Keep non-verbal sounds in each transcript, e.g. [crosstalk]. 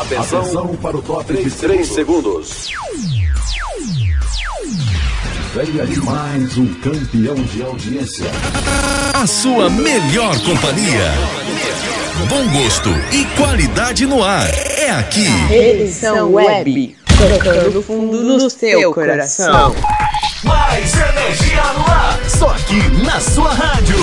Atenção, Atenção para o top 3, 3 segundos. Venha de mais um campeão de audiência. A sua melhor companhia. Bom gosto e qualidade no ar. É aqui. Edição Web. Tocando fundo no seu coração. Mais energia no ar. Só aqui na sua rádio.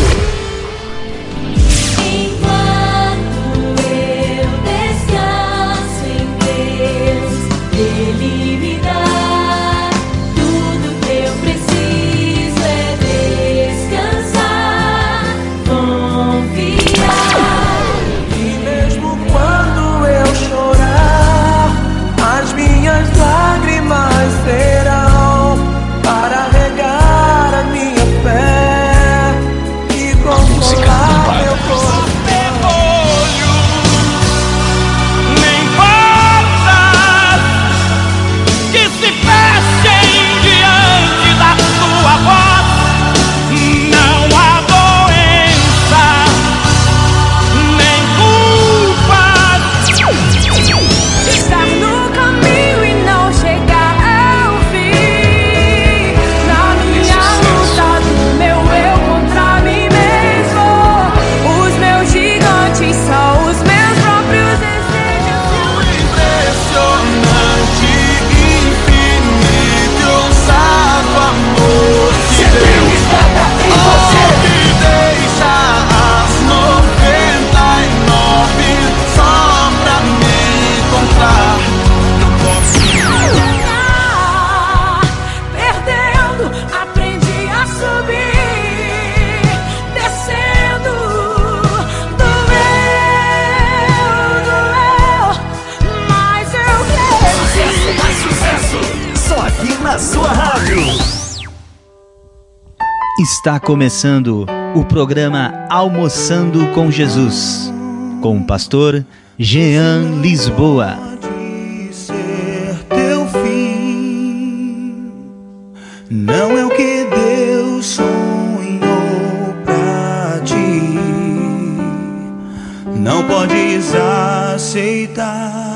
Está começando o programa Almoçando com Jesus, com o pastor Jean Lisboa. Não é o que Deus sonhou pra ti, não podes aceitar.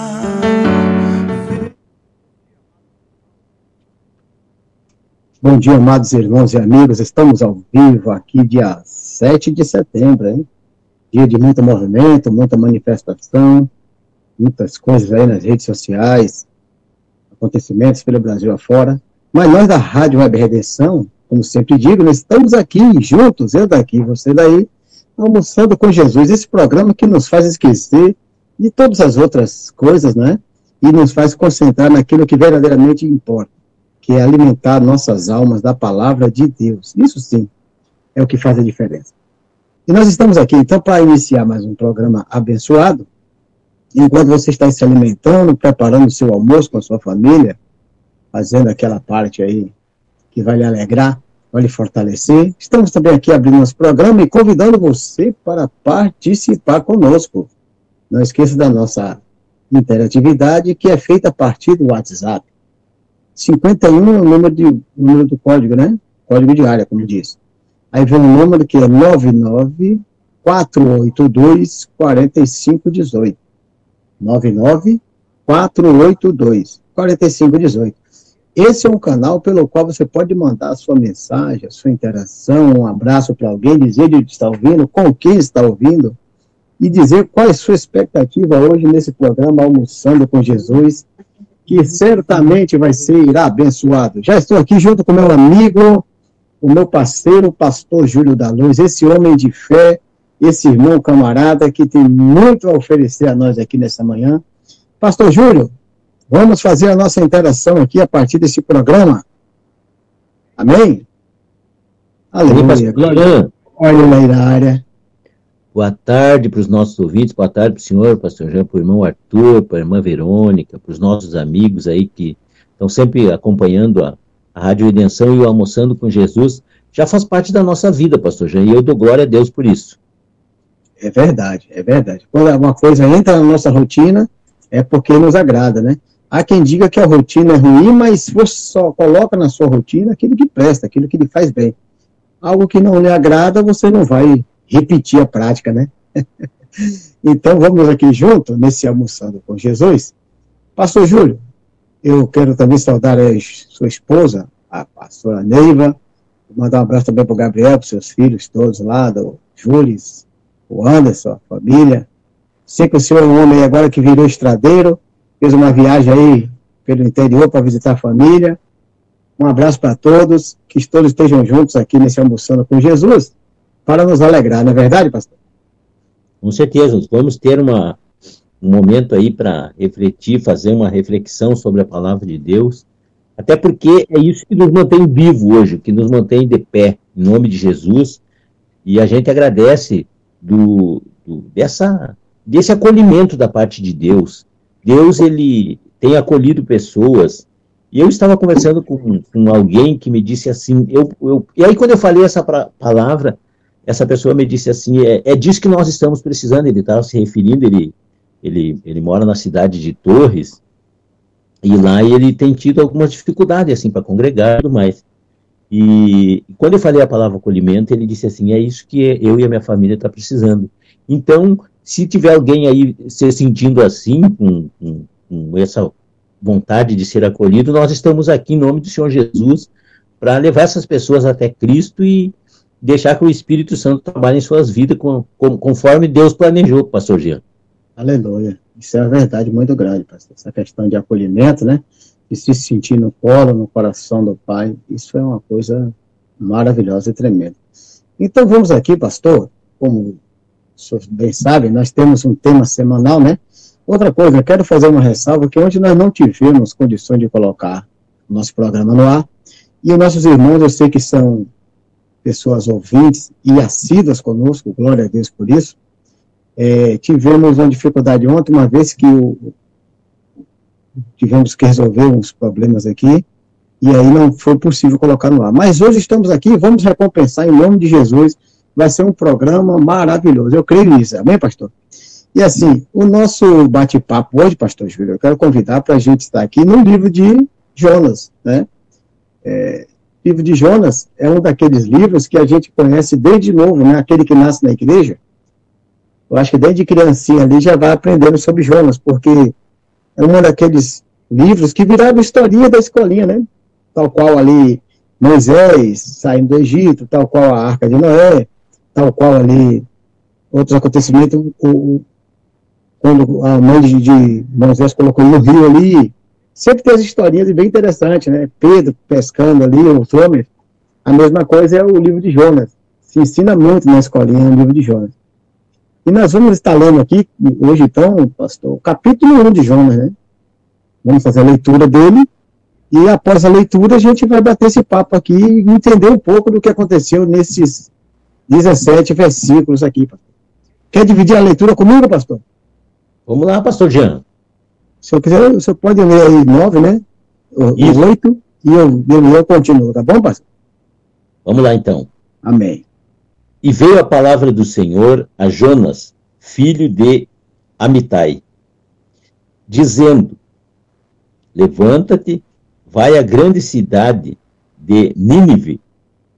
Bom dia, amados irmãos e amigos. Estamos ao vivo aqui, dia 7 de setembro, hein? Dia de muito movimento, muita manifestação, muitas coisas aí nas redes sociais, acontecimentos pelo Brasil afora. Mas nós da Rádio Web Redenção, como sempre digo, nós estamos aqui juntos, eu daqui, você daí, almoçando com Jesus. Esse programa que nos faz esquecer de todas as outras coisas, né? E nos faz concentrar naquilo que verdadeiramente importa que é alimentar nossas almas da palavra de Deus. Isso sim é o que faz a diferença. E nós estamos aqui, então, para iniciar mais um programa abençoado. Enquanto você está se alimentando, preparando o seu almoço com a sua família, fazendo aquela parte aí que vai lhe alegrar, vai lhe fortalecer. Estamos também aqui abrindo nosso programa e convidando você para participar conosco. Não esqueça da nossa interatividade, que é feita a partir do WhatsApp. 51 é o número, de, o número do código, né? Código de área, como diz. Aí vem um número que é 99482 4518. 99482 4518. Esse é um canal pelo qual você pode mandar a sua mensagem, a sua interação, um abraço para alguém, dizer de está ouvindo, com quem está ouvindo, e dizer qual é a sua expectativa hoje nesse programa Almoçando com Jesus, que certamente vai ser abençoado. Já estou aqui junto com meu amigo, o meu parceiro, o pastor Júlio da Luz, esse homem de fé, esse irmão camarada que tem muito a oferecer a nós aqui nessa manhã. Pastor Júlio, vamos fazer a nossa interação aqui a partir desse programa. Amém? Aleluia. Olha ele aí na área. Boa tarde para os nossos ouvintes, boa tarde para o senhor, pastor Jean, para o irmão Arthur, para a irmã Verônica, para os nossos amigos aí que estão sempre acompanhando a, a Rádio Redenção e o Almoçando com Jesus. Já faz parte da nossa vida, pastor Jean, e eu dou glória a Deus por isso. É verdade, é verdade. Quando alguma coisa entra na nossa rotina, é porque nos agrada, né? Há quem diga que a rotina é ruim, mas você só coloca na sua rotina aquilo que presta, aquilo que lhe faz bem. Algo que não lhe agrada, você não vai repetir a prática, né? [laughs] então vamos aqui junto, nesse Almoçando com Jesus. Pastor Júlio, eu quero também saudar a sua esposa, a pastora Neiva, mandar um abraço também para o Gabriel, para os seus filhos todos lá, do Júlio, o Anderson, a família. Sei que o senhor é um homem agora que virou estradeiro, fez uma viagem aí pelo interior para visitar a família. Um abraço para todos, que todos estejam juntos aqui nesse Almoçando com Jesus, para nos alegrar, não é verdade, pastor? Com certeza, vamos ter uma, um momento aí para refletir, fazer uma reflexão sobre a palavra de Deus, até porque é isso que nos mantém vivo hoje, que nos mantém de pé, em nome de Jesus, e a gente agradece do, do dessa, desse acolhimento da parte de Deus. Deus, ele tem acolhido pessoas, e eu estava conversando com, com alguém que me disse assim, eu, eu, e aí quando eu falei essa pra, palavra, essa pessoa me disse assim, é, é disso que nós estamos precisando, ele estava se referindo, ele, ele, ele mora na cidade de Torres, e lá ele tem tido algumas dificuldades, assim, para congregar e tudo mais. E quando eu falei a palavra acolhimento, ele disse assim, é isso que eu e a minha família está precisando. Então, se tiver alguém aí se sentindo assim, com, com, com essa vontade de ser acolhido, nós estamos aqui em nome do Senhor Jesus para levar essas pessoas até Cristo e deixar que o Espírito Santo trabalhe em suas vidas com, com, conforme Deus planejou, pastor Jean. Aleluia. Isso é uma verdade muito grande, pastor. Essa questão de acolhimento, né? De se sentir no colo, no coração do Pai, isso é uma coisa maravilhosa e tremenda. Então vamos aqui, pastor, como senhor bem sabe, nós temos um tema semanal, né? Outra coisa, eu quero fazer uma ressalva que onde nós não tivemos condições de colocar nosso programa no ar, e os nossos irmãos, eu sei que são pessoas ouvintes e assíduas conosco, glória a Deus por isso. É, tivemos uma dificuldade ontem, uma vez que o, tivemos que resolver uns problemas aqui, e aí não foi possível colocar no ar. Mas hoje estamos aqui, vamos recompensar em nome de Jesus, vai ser um programa maravilhoso, eu creio nisso, amém, pastor? E assim, o nosso bate-papo hoje, pastor Júlio, eu quero convidar para a gente estar aqui no livro de Jonas, né? É, livro de Jonas é um daqueles livros que a gente conhece desde novo, né? Aquele que nasce na igreja. Eu acho que desde criancinha ali já vai aprendendo sobre Jonas, porque é um daqueles livros que viraram historinha da escolinha, né? Tal qual ali Moisés saindo do Egito, tal qual a Arca de Noé, tal qual ali outros acontecimentos, o, quando a mãe de, de Moisés colocou no rio ali, sempre tem as historinhas bem interessantes, né? Pedro pescando ali, os homens. A mesma coisa é o livro de Jonas. Se ensina muito na escolinha o livro de Jonas. E nós vamos estar lendo aqui, hoje então, pastor, o capítulo 1 de Jonas, né? Vamos fazer a leitura dele, e após a leitura a gente vai bater esse papo aqui e entender um pouco do que aconteceu nesses 17 versículos aqui, pastor. Quer dividir a leitura comigo, pastor? Vamos lá, pastor Jean. Se eu quiser, você pode ler aí nove, né? Os oito, e eu, eu, eu continuo, tá bom, pastor? Vamos lá, então. Amém. E veio a palavra do Senhor a Jonas, filho de Amitai, dizendo: Levanta-te, vai à grande cidade de Nínive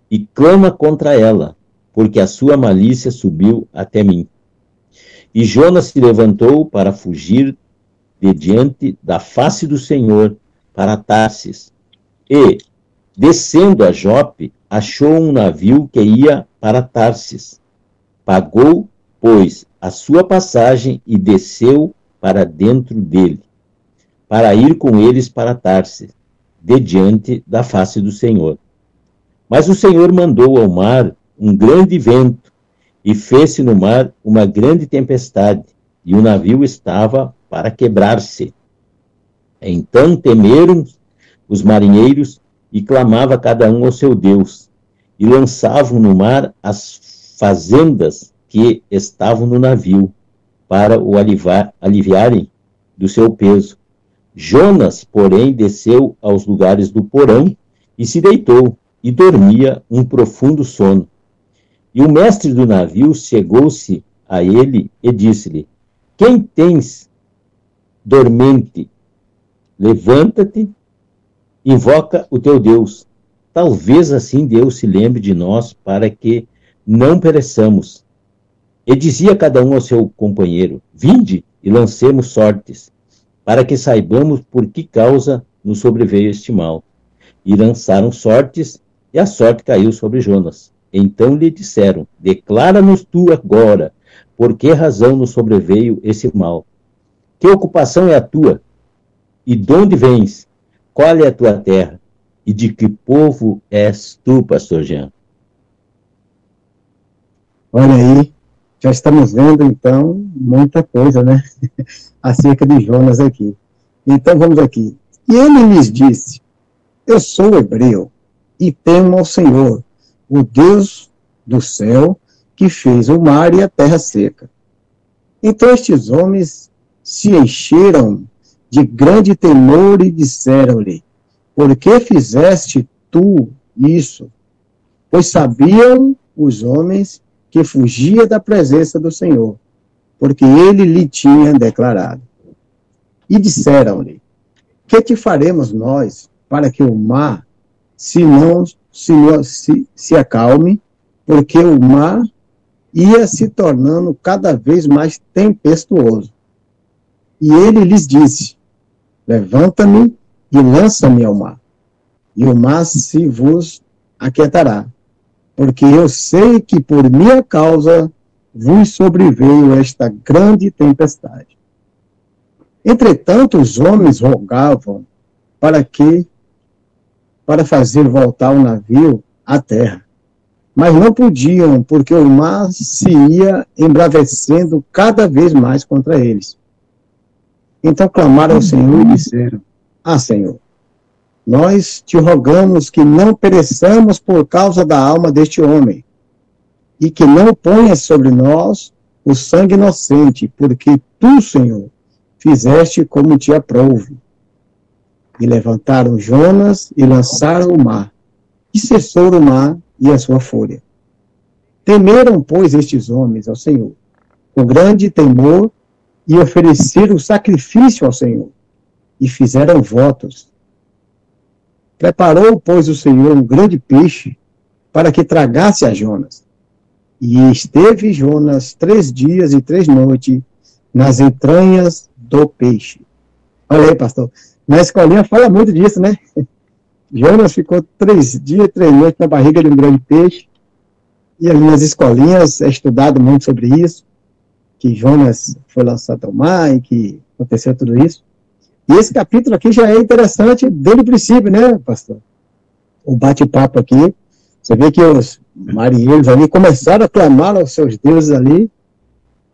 e clama contra ela, porque a sua malícia subiu até mim. E Jonas se levantou para fugir de diante da face do Senhor para Tarsis. E, descendo a Jope, achou um navio que ia para Tarsis. Pagou, pois, a sua passagem e desceu para dentro dele, para ir com eles para Tarsis, de diante da face do Senhor. Mas o Senhor mandou ao mar um grande vento, e fez-se no mar uma grande tempestade, e o navio estava para quebrar-se. Então temeram os marinheiros e clamava cada um ao seu Deus, e lançavam no mar as fazendas que estavam no navio, para o alivar, aliviarem do seu peso. Jonas, porém, desceu aos lugares do porão e se deitou, e dormia um profundo sono. E o mestre do navio chegou-se a ele e disse-lhe: Quem tens dormente, levanta-te, invoca o teu Deus. Talvez assim Deus se lembre de nós para que não pereçamos. E dizia cada um ao seu companheiro: Vinde e lancemos sortes, para que saibamos por que causa nos sobreveio este mal. E lançaram sortes, e a sorte caiu sobre Jonas. Então lhe disseram: Declara-nos tu agora, por que razão nos sobreveio esse mal? Que ocupação é a tua? E de onde vens? Qual é a tua terra? E de que povo és tu, pastor Jean? Olha aí, já estamos vendo então muita coisa, né? [laughs] Acerca de Jonas aqui. Então vamos aqui. E ele lhes disse: Eu sou hebreu e temo ao Senhor, o Deus do céu, que fez o mar e a terra seca. Então estes homens se encheram de grande temor e disseram-lhe: Por que fizeste tu isso? Pois sabiam os homens que fugia da presença do Senhor, porque ele lhe tinha declarado. E disseram-lhe: Que te faremos nós para que o mar se não se, se, se acalme, porque o mar ia se tornando cada vez mais tempestuoso. E ele lhes disse: Levanta-me e lança-me ao mar, e o mar se vos aquietará porque eu sei que por minha causa vos sobreveio esta grande tempestade. Entretanto, os homens rogavam para que para fazer voltar o navio à terra. Mas não podiam, porque o mar se ia embravecendo cada vez mais contra eles. Então clamaram ao Senhor e disseram: Ah, Senhor, nós te rogamos que não pereçamos por causa da alma deste homem, e que não ponhas sobre nós o sangue inocente, porque tu, Senhor, fizeste como te aprouve. E levantaram Jonas e lançaram o mar, e cessou o mar e a sua fúria. Temeram, pois, estes homens ao Senhor, com grande temor, e ofereceram sacrifício ao Senhor, e fizeram votos Preparou, pois, o Senhor um grande peixe para que tragasse a Jonas. E esteve Jonas três dias e três noites nas entranhas do peixe. Olha aí, pastor. Na escolinha fala muito disso, né? [laughs] Jonas ficou três dias e três noites na barriga de um grande peixe. E ali nas escolinhas é estudado muito sobre isso, que Jonas foi lançado ao mar e que aconteceu tudo isso. E esse capítulo aqui já é interessante desde o princípio, né, pastor? O bate-papo aqui, você vê que os marinheiros ali começaram a clamar aos seus deuses ali,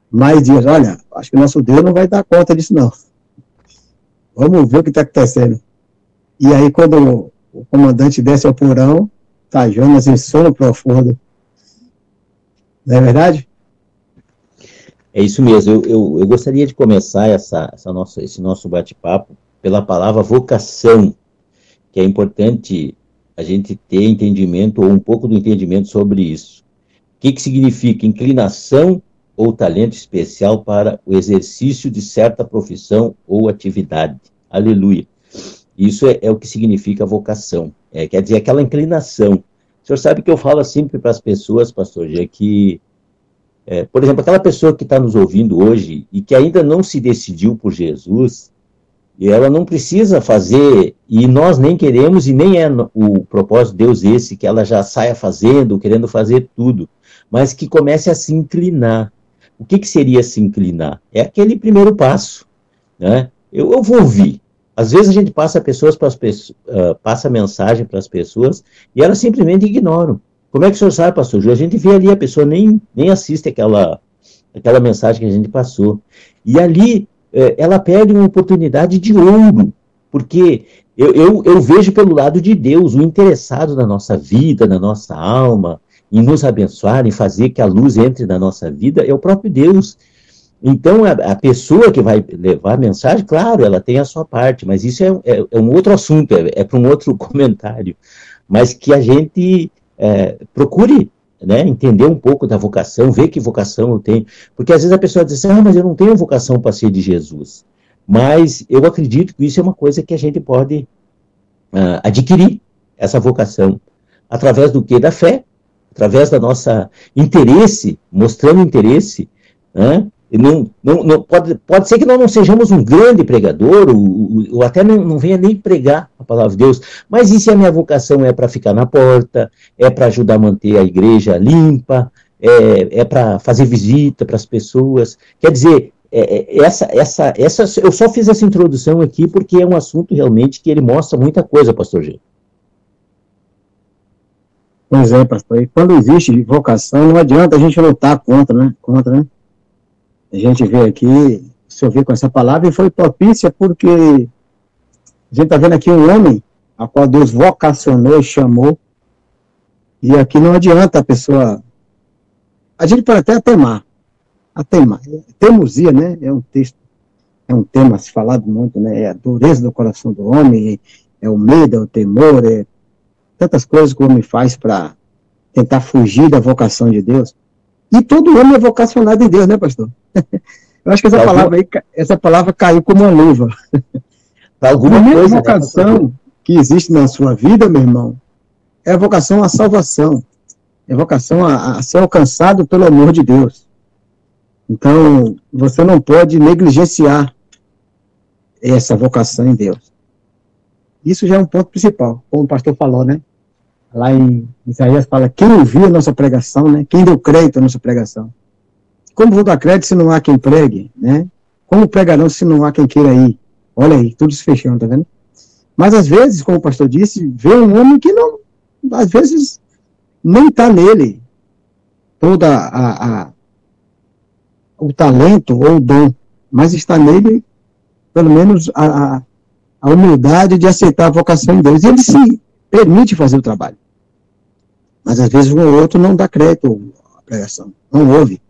mas diz, olha, acho que nosso Deus não vai dar conta disso não. Vamos ver o que está acontecendo. E aí, quando o comandante desce ao porão, tá Jonas em sono profundo. Não é verdade? É isso mesmo. Eu, eu, eu gostaria de começar essa, essa nossa, esse nosso bate-papo pela palavra vocação, que é importante a gente ter entendimento ou um pouco do entendimento sobre isso. O que, que significa inclinação ou talento especial para o exercício de certa profissão ou atividade? Aleluia. Isso é, é o que significa vocação. É, quer dizer, aquela inclinação. O senhor sabe que eu falo sempre para as pessoas, pastor G, que é, por exemplo, aquela pessoa que está nos ouvindo hoje e que ainda não se decidiu por Jesus, e ela não precisa fazer, e nós nem queremos, e nem é o propósito de Deus esse, que ela já saia fazendo, querendo fazer tudo, mas que comece a se inclinar. O que, que seria se inclinar? É aquele primeiro passo. Né? Eu, eu vou ouvir. Às vezes a gente passa pessoas para as pessoas, uh, passa mensagem para as pessoas e elas simplesmente ignoram. Como é que o senhor sabe, pastor Ju? A gente vê ali, a pessoa nem, nem assiste aquela, aquela mensagem que a gente passou. E ali é, ela perde uma oportunidade de ouro, porque eu, eu, eu, vejo pelo lado de Deus, o interessado na nossa vida, na nossa alma, em nos abençoar, em fazer que a luz entre na nossa vida, é o próprio Deus. Então, a, a pessoa que vai levar a mensagem, claro, ela tem a sua parte, mas isso é, é, é um outro assunto, é, é para um outro [laughs] comentário. Mas que a gente é, procure né, entender um pouco da vocação, ver que vocação eu tenho. Porque às vezes a pessoa diz assim, ah, mas eu não tenho vocação para ser de Jesus. Mas eu acredito que isso é uma coisa que a gente pode uh, adquirir, essa vocação, através do que? Da fé, através da nossa interesse, mostrando interesse, né? Não, não, não, pode, pode ser que nós não sejamos um grande pregador, ou, ou até não, não, venha nem pregar a palavra de Deus, mas e se a minha vocação é para ficar na porta, é para ajudar a manter a igreja limpa, é, é para fazer visita para as pessoas? Quer dizer, é, é, essa, essa, essa, eu só fiz essa introdução aqui porque é um assunto realmente que ele mostra muita coisa, pastor G. Pois é, pastor. E quando existe vocação, não adianta a gente lutar contra, né? Contra, né? A gente vê aqui, se com essa palavra, e foi propícia porque a gente está vendo aqui um homem a qual Deus vocacionou e chamou, e aqui não adianta a pessoa. A gente pode até temar, a temar. Teimosia, né? É um texto, é um tema se falado muito, né? É a dureza do coração do homem, é o medo, é o temor, é tantas coisas que o homem faz para tentar fugir da vocação de Deus. E todo homem é vocacionado em Deus, né, pastor? [laughs] Eu acho que essa palavra aí, essa palavra caiu como uma luva. Alguma a coisa, né, vocação que existe na sua vida, meu irmão, é a vocação à salvação. É a vocação a, a ser alcançado pelo amor de Deus. Então, você não pode negligenciar essa vocação em Deus. Isso já é um ponto principal, como o pastor falou, né? Lá em Isaías fala, quem ouviu a nossa pregação, né? Quem deu crédito à nossa pregação. Como vou dar crédito se não há quem pregue, né? Como pregarão se não há quem queira ir? Olha aí, tudo se fechando, tá vendo? Mas às vezes, como o pastor disse, vê um homem que não, às vezes, nem está nele toda a, a, o talento ou o dom, mas está nele, pelo menos, a, a humildade de aceitar a vocação em Deus. E ele se permite fazer o trabalho. Mas às vezes um ou outro não dá crédito à pregação, não ouve.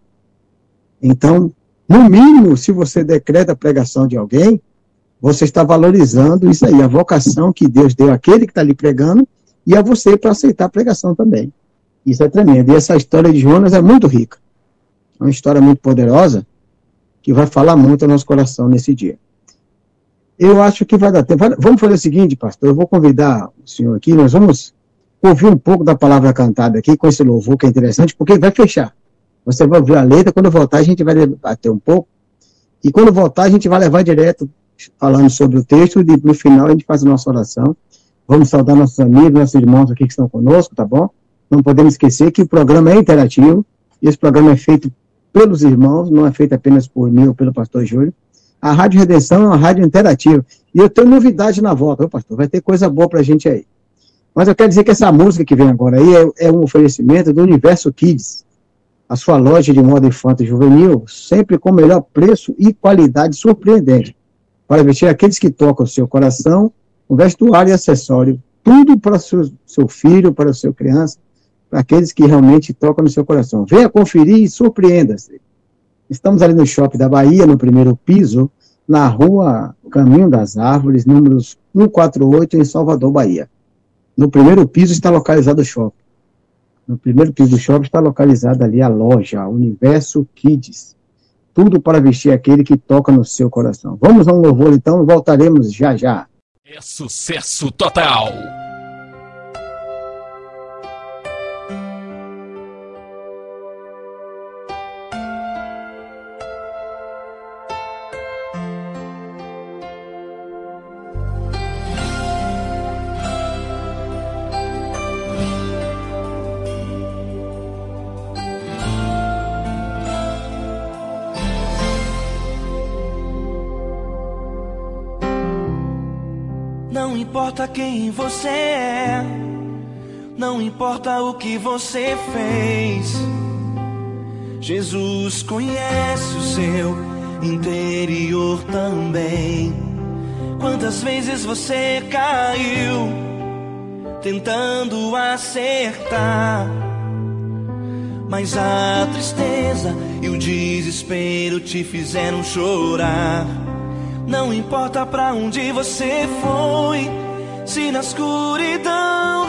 Então, no mínimo, se você decreta a pregação de alguém, você está valorizando isso aí, a vocação que Deus deu àquele que está ali pregando e a você para aceitar a pregação também. Isso é tremendo. E essa história de Jonas é muito rica. É uma história muito poderosa que vai falar muito ao nosso coração nesse dia. Eu acho que vai dar tempo. Vamos fazer o seguinte, pastor. Eu vou convidar o senhor aqui. Nós vamos ouvir um pouco da palavra cantada aqui com esse louvor que é interessante, porque vai fechar. Você vai ouvir a letra. Quando voltar, a gente vai debater um pouco. E quando voltar, a gente vai levar direto falando sobre o texto. E no final, a gente faz a nossa oração. Vamos saudar nossos amigos, nossos irmãos aqui que estão conosco, tá bom? Não podemos esquecer que o programa é interativo. E esse programa é feito pelos irmãos, não é feito apenas por mim ou pelo pastor Júlio. A Rádio Redenção é uma rádio interativa. E eu tenho novidade na volta, viu, pastor? Vai ter coisa boa pra gente aí. Mas eu quero dizer que essa música que vem agora aí é, é um oferecimento do Universo Kids, a sua loja de moda infantil e juvenil, sempre com melhor preço e qualidade surpreendente, para vestir aqueles que tocam o seu coração, um vestuário e acessório, tudo para o seu, seu filho, para o seu criança, para aqueles que realmente tocam no seu coração. Venha conferir e surpreenda-se. Estamos ali no Shopping da Bahia, no primeiro piso, na rua Caminho das Árvores, números 148, em Salvador, Bahia. No primeiro piso está localizado o shopping. No primeiro piso do shopping está localizada ali a loja, Universo Kids. Tudo para vestir aquele que toca no seu coração. Vamos a um louvor então e voltaremos já já. É sucesso total! Importa o que você fez. Jesus conhece o seu interior também. Quantas vezes você caiu tentando acertar? Mas a tristeza e o desespero te fizeram chorar. Não importa pra onde você foi, se na escuridão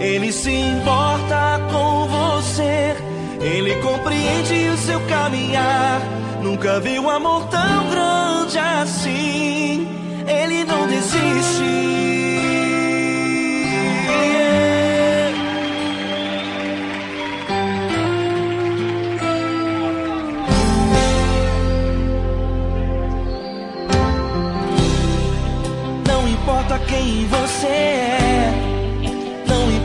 Ele se importa com você. Ele compreende o seu caminhar. Nunca vi um amor tão grande assim. Ele não desiste. Não importa quem você é,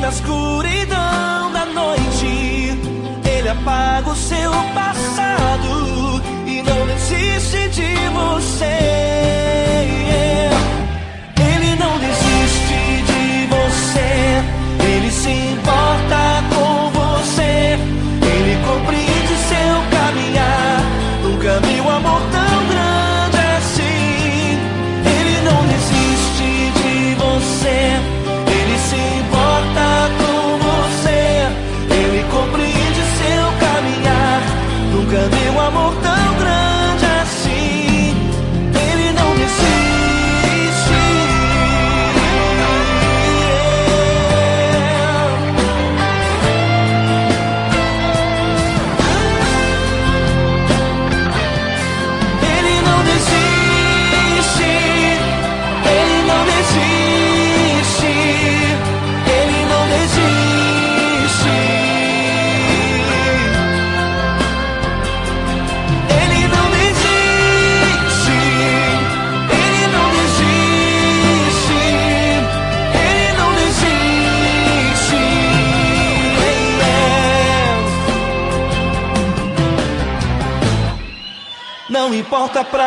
na escuridão da noite ele apaga o seu passado e não desiste de você.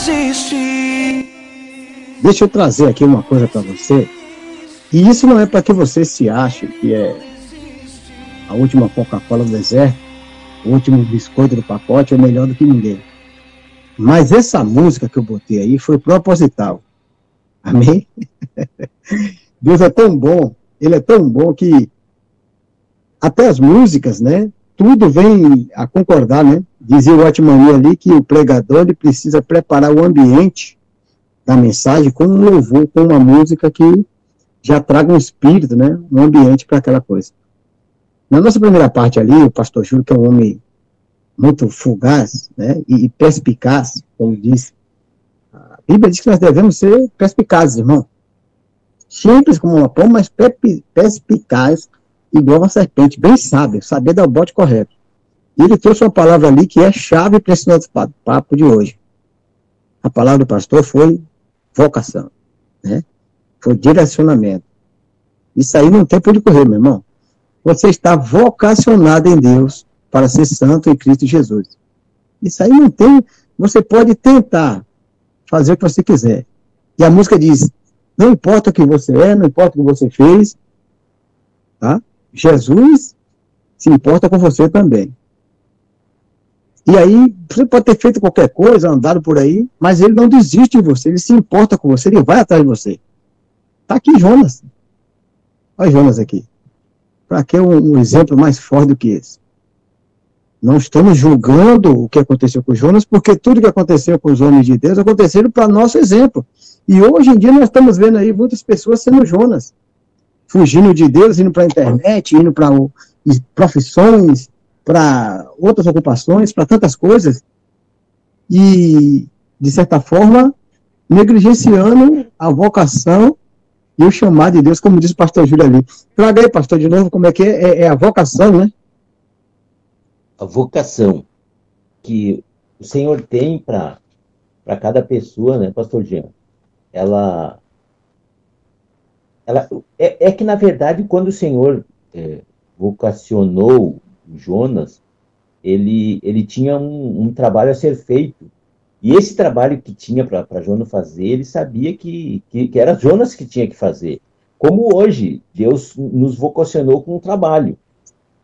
Desiste. Deixa eu trazer aqui uma coisa para você. E isso não é para que você se ache que é a última Coca-Cola do deserto, o último biscoito do pacote é melhor do que ninguém. Mas essa música que eu botei aí foi proposital. Amém? [laughs] Deus é tão bom, Ele é tão bom que até as músicas, né? Tudo vem a concordar, né? Dizia o Otmani ali que o pregador ele precisa preparar o ambiente da mensagem com um louvor, com uma música que já traga um espírito, né? Um ambiente para aquela coisa. Na nossa primeira parte ali, o pastor Júlio, que é um homem muito fugaz, né? E, perspicaz, como diz. A Bíblia diz que nós devemos ser perspicazes, irmão. Simples como uma pomba, mas perspicaz, igual uma serpente, bem sábio, saber dar o bote correto. E ele trouxe uma palavra ali que é chave para esse nosso pa- papo de hoje. A palavra do pastor foi vocação, né? Foi direcionamento. Isso aí não tem por onde correr, meu irmão. Você está vocacionado em Deus para ser santo em Cristo Jesus. Isso aí não tem. Você pode tentar fazer o que você quiser. E a música diz: não importa o que você é, não importa o que você fez, tá? Jesus se importa com você também. E aí, você pode ter feito qualquer coisa, andado por aí, mas ele não desiste de você, ele se importa com você, ele vai atrás de você. Tá aqui Jonas. Olha Jonas aqui. Para que um, um exemplo mais forte do que esse? Não estamos julgando o que aconteceu com Jonas, porque tudo que aconteceu com os homens de Deus aconteceu para nosso exemplo. E hoje em dia nós estamos vendo aí muitas pessoas sendo Jonas, fugindo de Deus, indo para a internet, indo para profissões, para outras ocupações, para tantas coisas, e, de certa forma, negligenciando a vocação e o chamado de Deus, como disse o pastor Júlio ali. Traga aí, pastor, de novo, como é que é? É, é a vocação, né? A vocação que o Senhor tem para cada pessoa, né, pastor Jean? Ela, ela é, é que, na verdade, quando o Senhor é, vocacionou Jonas, ele, ele tinha um, um, trabalho a ser feito. E esse trabalho que tinha para Jonas fazer, ele sabia que, que, que, era Jonas que tinha que fazer. Como hoje, Deus nos vocacionou com um trabalho.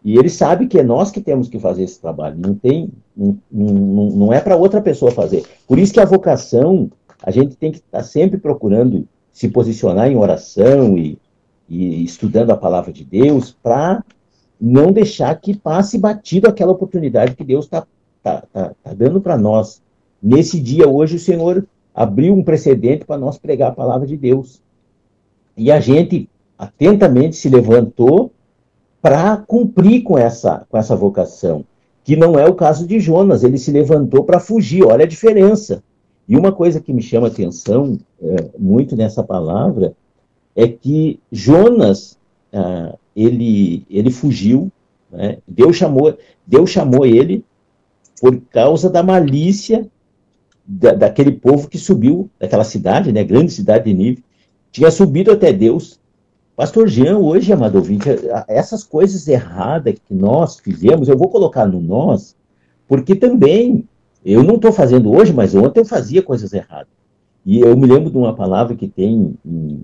E ele sabe que é nós que temos que fazer esse trabalho. Não tem, não, não, não é para outra pessoa fazer. Por isso que a vocação, a gente tem que estar tá sempre procurando se posicionar em oração e, e estudando a palavra de Deus para não deixar que passe batido aquela oportunidade que Deus está tá, tá, tá dando para nós. Nesse dia, hoje, o Senhor abriu um precedente para nós pregar a palavra de Deus. E a gente atentamente se levantou para cumprir com essa, com essa vocação, que não é o caso de Jonas, ele se levantou para fugir, olha a diferença. E uma coisa que me chama atenção é, muito nessa palavra é que Jonas ah, ele, ele fugiu, né? Deus, chamou, Deus chamou ele por causa da malícia da, daquele povo que subiu, daquela cidade, né, grande cidade de Nível, tinha subido até Deus. Pastor Jean, hoje, amado ouvinte, essas coisas erradas que nós fizemos, eu vou colocar no nós, porque também, eu não estou fazendo hoje, mas ontem eu fazia coisas erradas. E eu me lembro de uma palavra que tem em,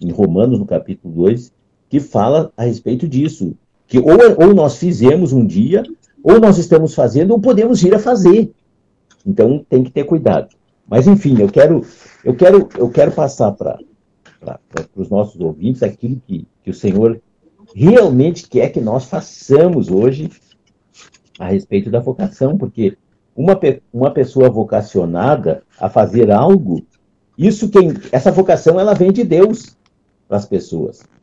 em Romanos, no capítulo 2, que fala a respeito disso. Que ou, ou nós fizemos um dia, ou nós estamos fazendo, ou podemos vir a fazer. Então tem que ter cuidado. Mas enfim, eu quero, eu quero, eu quero passar para os nossos ouvintes aquilo que, que o Senhor realmente quer que nós façamos hoje a respeito da vocação, porque uma, uma pessoa vocacionada a fazer algo, isso quem, essa vocação ela vem de Deus para as pessoas.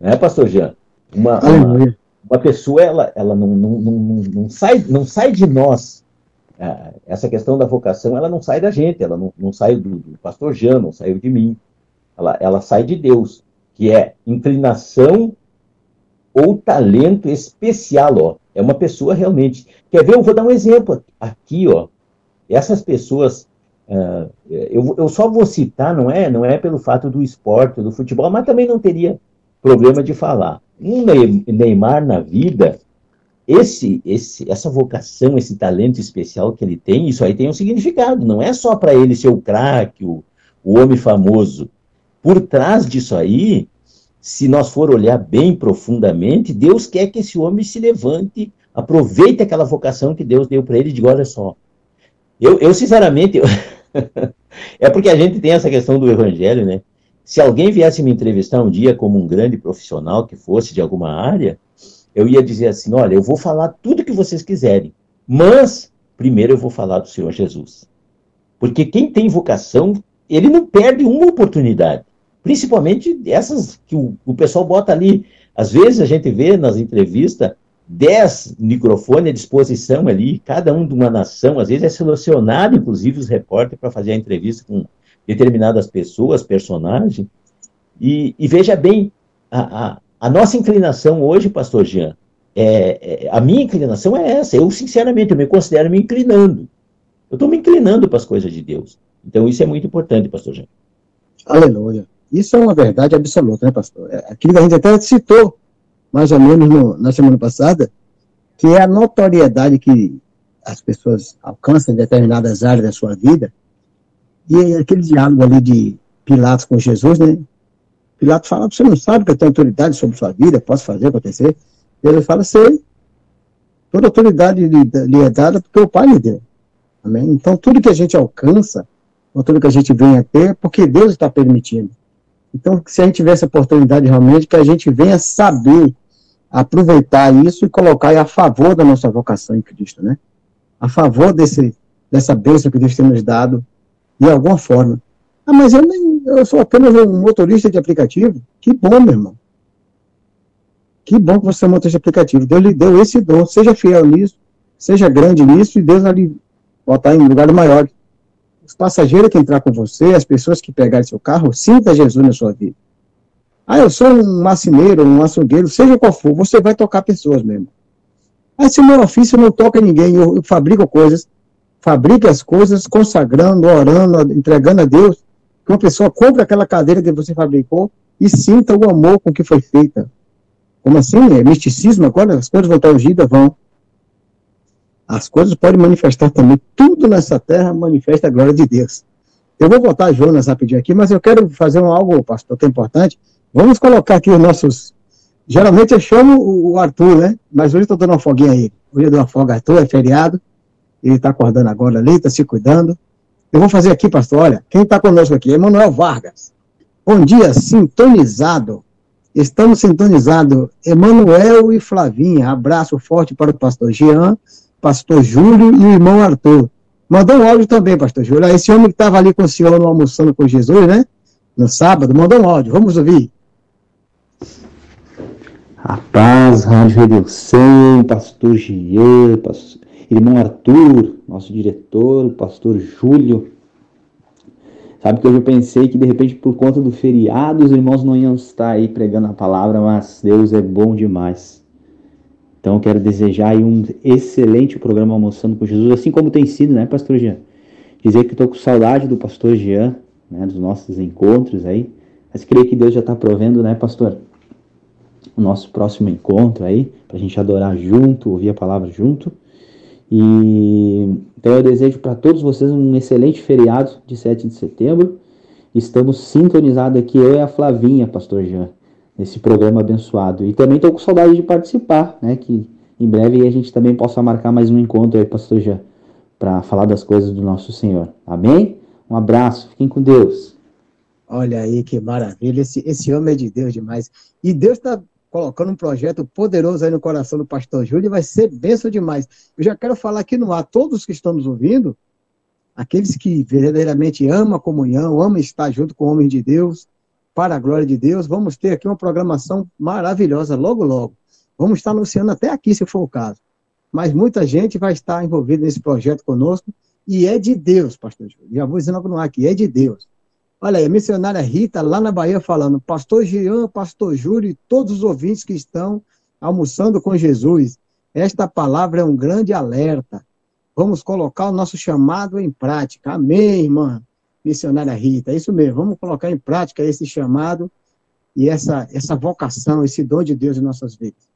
Né, pastor Jean? Uma, uma, uma, pessoa, ela, ela não, não, não, não, sai, não sai de nós. É, essa questão da vocação, ela não sai da gente, ela não, não sai do, do pastor Jean, não saiu de mim. Ela, ela sai de Deus, que é inclinação ou talento especial, ó. É uma pessoa realmente. Quer ver? Eu vou dar um exemplo aqui, ó. Essas pessoas, uh, eu, eu só vou citar, não é, não é pelo fato do esporte, do futebol, mas também não teria problema de falar. Um Neymar na vida, esse, esse, essa vocação, esse talento especial que ele tem, isso aí tem um significado. Não é só para ele ser o craque, o, o homem famoso. Por trás disso aí, se nós for olhar bem profundamente, Deus quer que esse homem se levante, aproveite aquela vocação que Deus deu para ele e diga, olha só, eu, eu sinceramente, eu... [laughs] é porque a gente tem essa questão do evangelho, né? Se alguém viesse me entrevistar um dia como um grande profissional que fosse de alguma área, eu ia dizer assim: olha, eu vou falar tudo que vocês quiserem, mas primeiro eu vou falar do Senhor Jesus. Porque quem tem vocação, ele não perde uma oportunidade. Principalmente essas que o, o pessoal bota ali. Às vezes a gente vê nas entrevistas dez microfones à disposição ali, cada um de uma nação. Às vezes é selecionado, inclusive, os repórteres para fazer a entrevista com determinadas pessoas, personagens. E, e veja bem, a, a, a, nossa inclinação hoje, pastor Jean, é, é, a minha inclinação é essa. Eu, sinceramente, eu me considero me inclinando. Eu estou me inclinando para as coisas de Deus. Então, isso é muito importante, pastor Jean. Aleluia. Isso é uma verdade absoluta, né, pastor? É, aquilo que a gente até citou, mais ou menos no, na semana passada, que é a notoriedade que as pessoas alcançam em determinadas áreas da sua vida, e aquele diálogo ali de Pilatos com Jesus, né? Pilatos fala, você não sabe que eu tenho autoridade sobre sua vida, posso fazer acontecer? Ele fala, sei. Toda autoridade lhe é dada porque o Pai lhe deu. Amém? Então, tudo que a gente alcança, ou tudo que a gente vem a ter, é porque Deus está permitindo. Então, se a gente tiver essa oportunidade realmente, que a gente venha saber aproveitar isso e colocar a favor da nossa vocação em Cristo, né? A favor desse, dessa bênção que Deus tem nos dado, de alguma forma. Ah, mas eu, nem, eu sou apenas um motorista de aplicativo. Que bom, meu irmão. Que bom que você é motorista de aplicativo. Deus lhe deu esse dom. Seja fiel nisso, seja grande nisso, e Deus vai lhe botar em lugar maior. Os passageiros que entrar com você, as pessoas que pegarem seu carro, sinta Jesus na sua vida. Ah, eu sou um marceneiro, um açougueiro, seja qual for, você vai tocar pessoas mesmo. Ah, se o meu ofício não toca ninguém, eu, eu fabrico coisas, fabrique as coisas consagrando, orando, entregando a Deus, que uma pessoa compre aquela cadeira que você fabricou e sinta o amor com que foi feita. Como assim? É misticismo agora? As coisas vão estar ungidas? Vão. As coisas podem manifestar também. Tudo nessa terra manifesta a glória de Deus. Eu vou botar Jonas rapidinho aqui, mas eu quero fazer um algo, pastor, que é importante. Vamos colocar aqui os nossos. Geralmente eu chamo o Arthur, né? Mas hoje eu estou dando uma foguinha aí. Hoje eu dou uma folga Arthur, é feriado. Ele está acordando agora ali, está se cuidando. Eu vou fazer aqui, pastor, olha, quem está conosco aqui? Emanuel Vargas. Bom dia, sintonizado. Estamos sintonizados. Emanuel e Flavinha. Abraço forte para o pastor Jean, pastor Júlio e o irmão Arthur. Mandou um áudio também, pastor Júlio. Esse homem que estava ali com o senhor no almoçando com Jesus, né? No sábado, mandou um áudio. Vamos ouvir. A paz, Rádio Redenção, pastor Jean, pastor, irmão Arthur, nosso diretor, pastor Júlio. Sabe que hoje eu pensei que de repente por conta do feriado os irmãos não iam estar aí pregando a palavra, mas Deus é bom demais. Então eu quero desejar aí um excelente programa Almoçando com Jesus, assim como tem sido, né, pastor Jean? Dizer que estou com saudade do pastor Jean, né, dos nossos encontros aí, mas creio que Deus já está provendo, né, pastor? o nosso próximo encontro aí, para a gente adorar junto, ouvir a palavra junto. E então eu desejo para todos vocês um excelente feriado de 7 de setembro. Estamos sintonizados aqui, eu e a Flavinha, Pastor Jean, nesse programa abençoado. E também estou com saudade de participar, né? Que em breve a gente também possa marcar mais um encontro aí, Pastor Jean, para falar das coisas do nosso Senhor. Amém? Um abraço, fiquem com Deus. Olha aí que maravilha, esse, esse homem é de Deus demais. E Deus está colocando um projeto poderoso aí no coração do pastor Júlio, vai ser benção demais. Eu já quero falar aqui no ar, todos que estão nos ouvindo, aqueles que verdadeiramente amam a comunhão, amam estar junto com o homem de Deus, para a glória de Deus, vamos ter aqui uma programação maravilhosa logo, logo. Vamos estar anunciando até aqui, se for o caso. Mas muita gente vai estar envolvida nesse projeto conosco, e é de Deus, pastor Júlio. Já vou dizendo no ar aqui, é de Deus. Olha aí, a missionária Rita, lá na Bahia, falando, pastor Jean, pastor Júlio e todos os ouvintes que estão almoçando com Jesus, esta palavra é um grande alerta. Vamos colocar o nosso chamado em prática. Amém, irmã missionária Rita. É isso mesmo, vamos colocar em prática esse chamado e essa, essa vocação, esse dom de Deus em nossas vidas.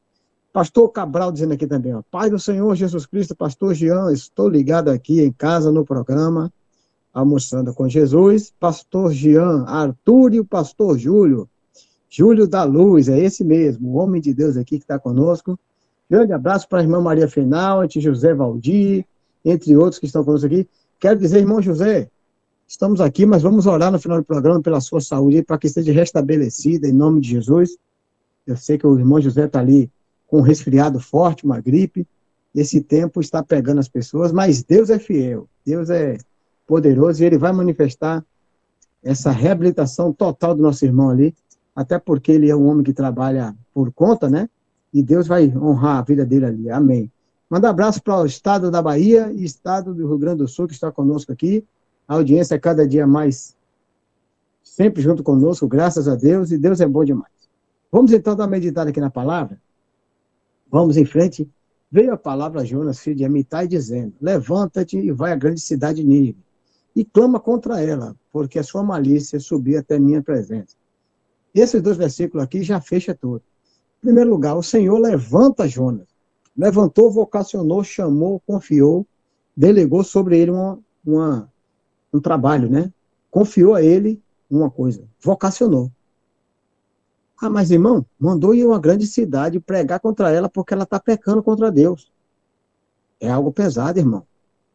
Pastor Cabral dizendo aqui também, ó, Pai do Senhor Jesus Cristo, pastor Jean, estou ligado aqui em casa no programa Almoçando com Jesus, pastor Jean, Arthur e o pastor Júlio. Júlio da Luz, é esse mesmo, o homem de Deus aqui que está conosco. Grande abraço para a irmã Maria Fenalti, José Valdir, entre outros que estão conosco aqui. Quero dizer, irmão José, estamos aqui, mas vamos orar no final do programa pela sua saúde, para que esteja restabelecida em nome de Jesus. Eu sei que o irmão José está ali com um resfriado forte, uma gripe. Esse tempo está pegando as pessoas, mas Deus é fiel. Deus é poderoso e ele vai manifestar essa reabilitação total do nosso irmão ali, até porque ele é um homem que trabalha por conta, né? E Deus vai honrar a vida dele ali. Amém. Manda abraço para o estado da Bahia e estado do Rio Grande do Sul que está conosco aqui. A audiência é cada dia mais sempre junto conosco, graças a Deus, e Deus é bom demais. Vamos então dar uma meditada aqui na palavra? Vamos em frente. Veio a palavra a Jonas, filho de Amitai, dizendo: Levanta-te e vai à grande cidade de Nínive e clama contra ela, porque a sua malícia subiu até minha presença. Esses dois versículos aqui já fecha tudo. Em primeiro lugar, o Senhor levanta Jonas. Levantou, vocacionou, chamou, confiou, delegou sobre ele uma, uma, um trabalho, né? Confiou a ele uma coisa, vocacionou. Ah, mas irmão, mandou ir a uma grande cidade pregar contra ela porque ela está pecando contra Deus. É algo pesado, irmão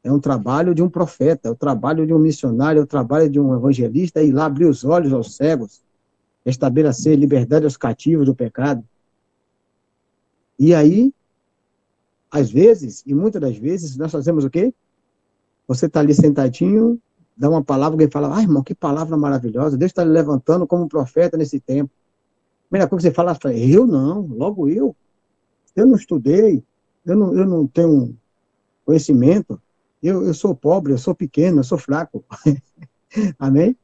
é um trabalho de um profeta, é o trabalho de um missionário, é o trabalho de um evangelista, é ir lá abrir os olhos aos cegos, estabelecer liberdade aos cativos do pecado. E aí, às vezes, e muitas das vezes, nós fazemos o quê? Você está ali sentadinho, dá uma palavra, alguém fala, ah, irmão, que palavra maravilhosa, Deus está levantando como profeta nesse tempo. Primeira coisa que você fala, eu não, logo eu. Eu não estudei, eu não, eu não tenho conhecimento, eu, eu sou pobre, eu sou pequeno, eu sou fraco. [laughs] Amém?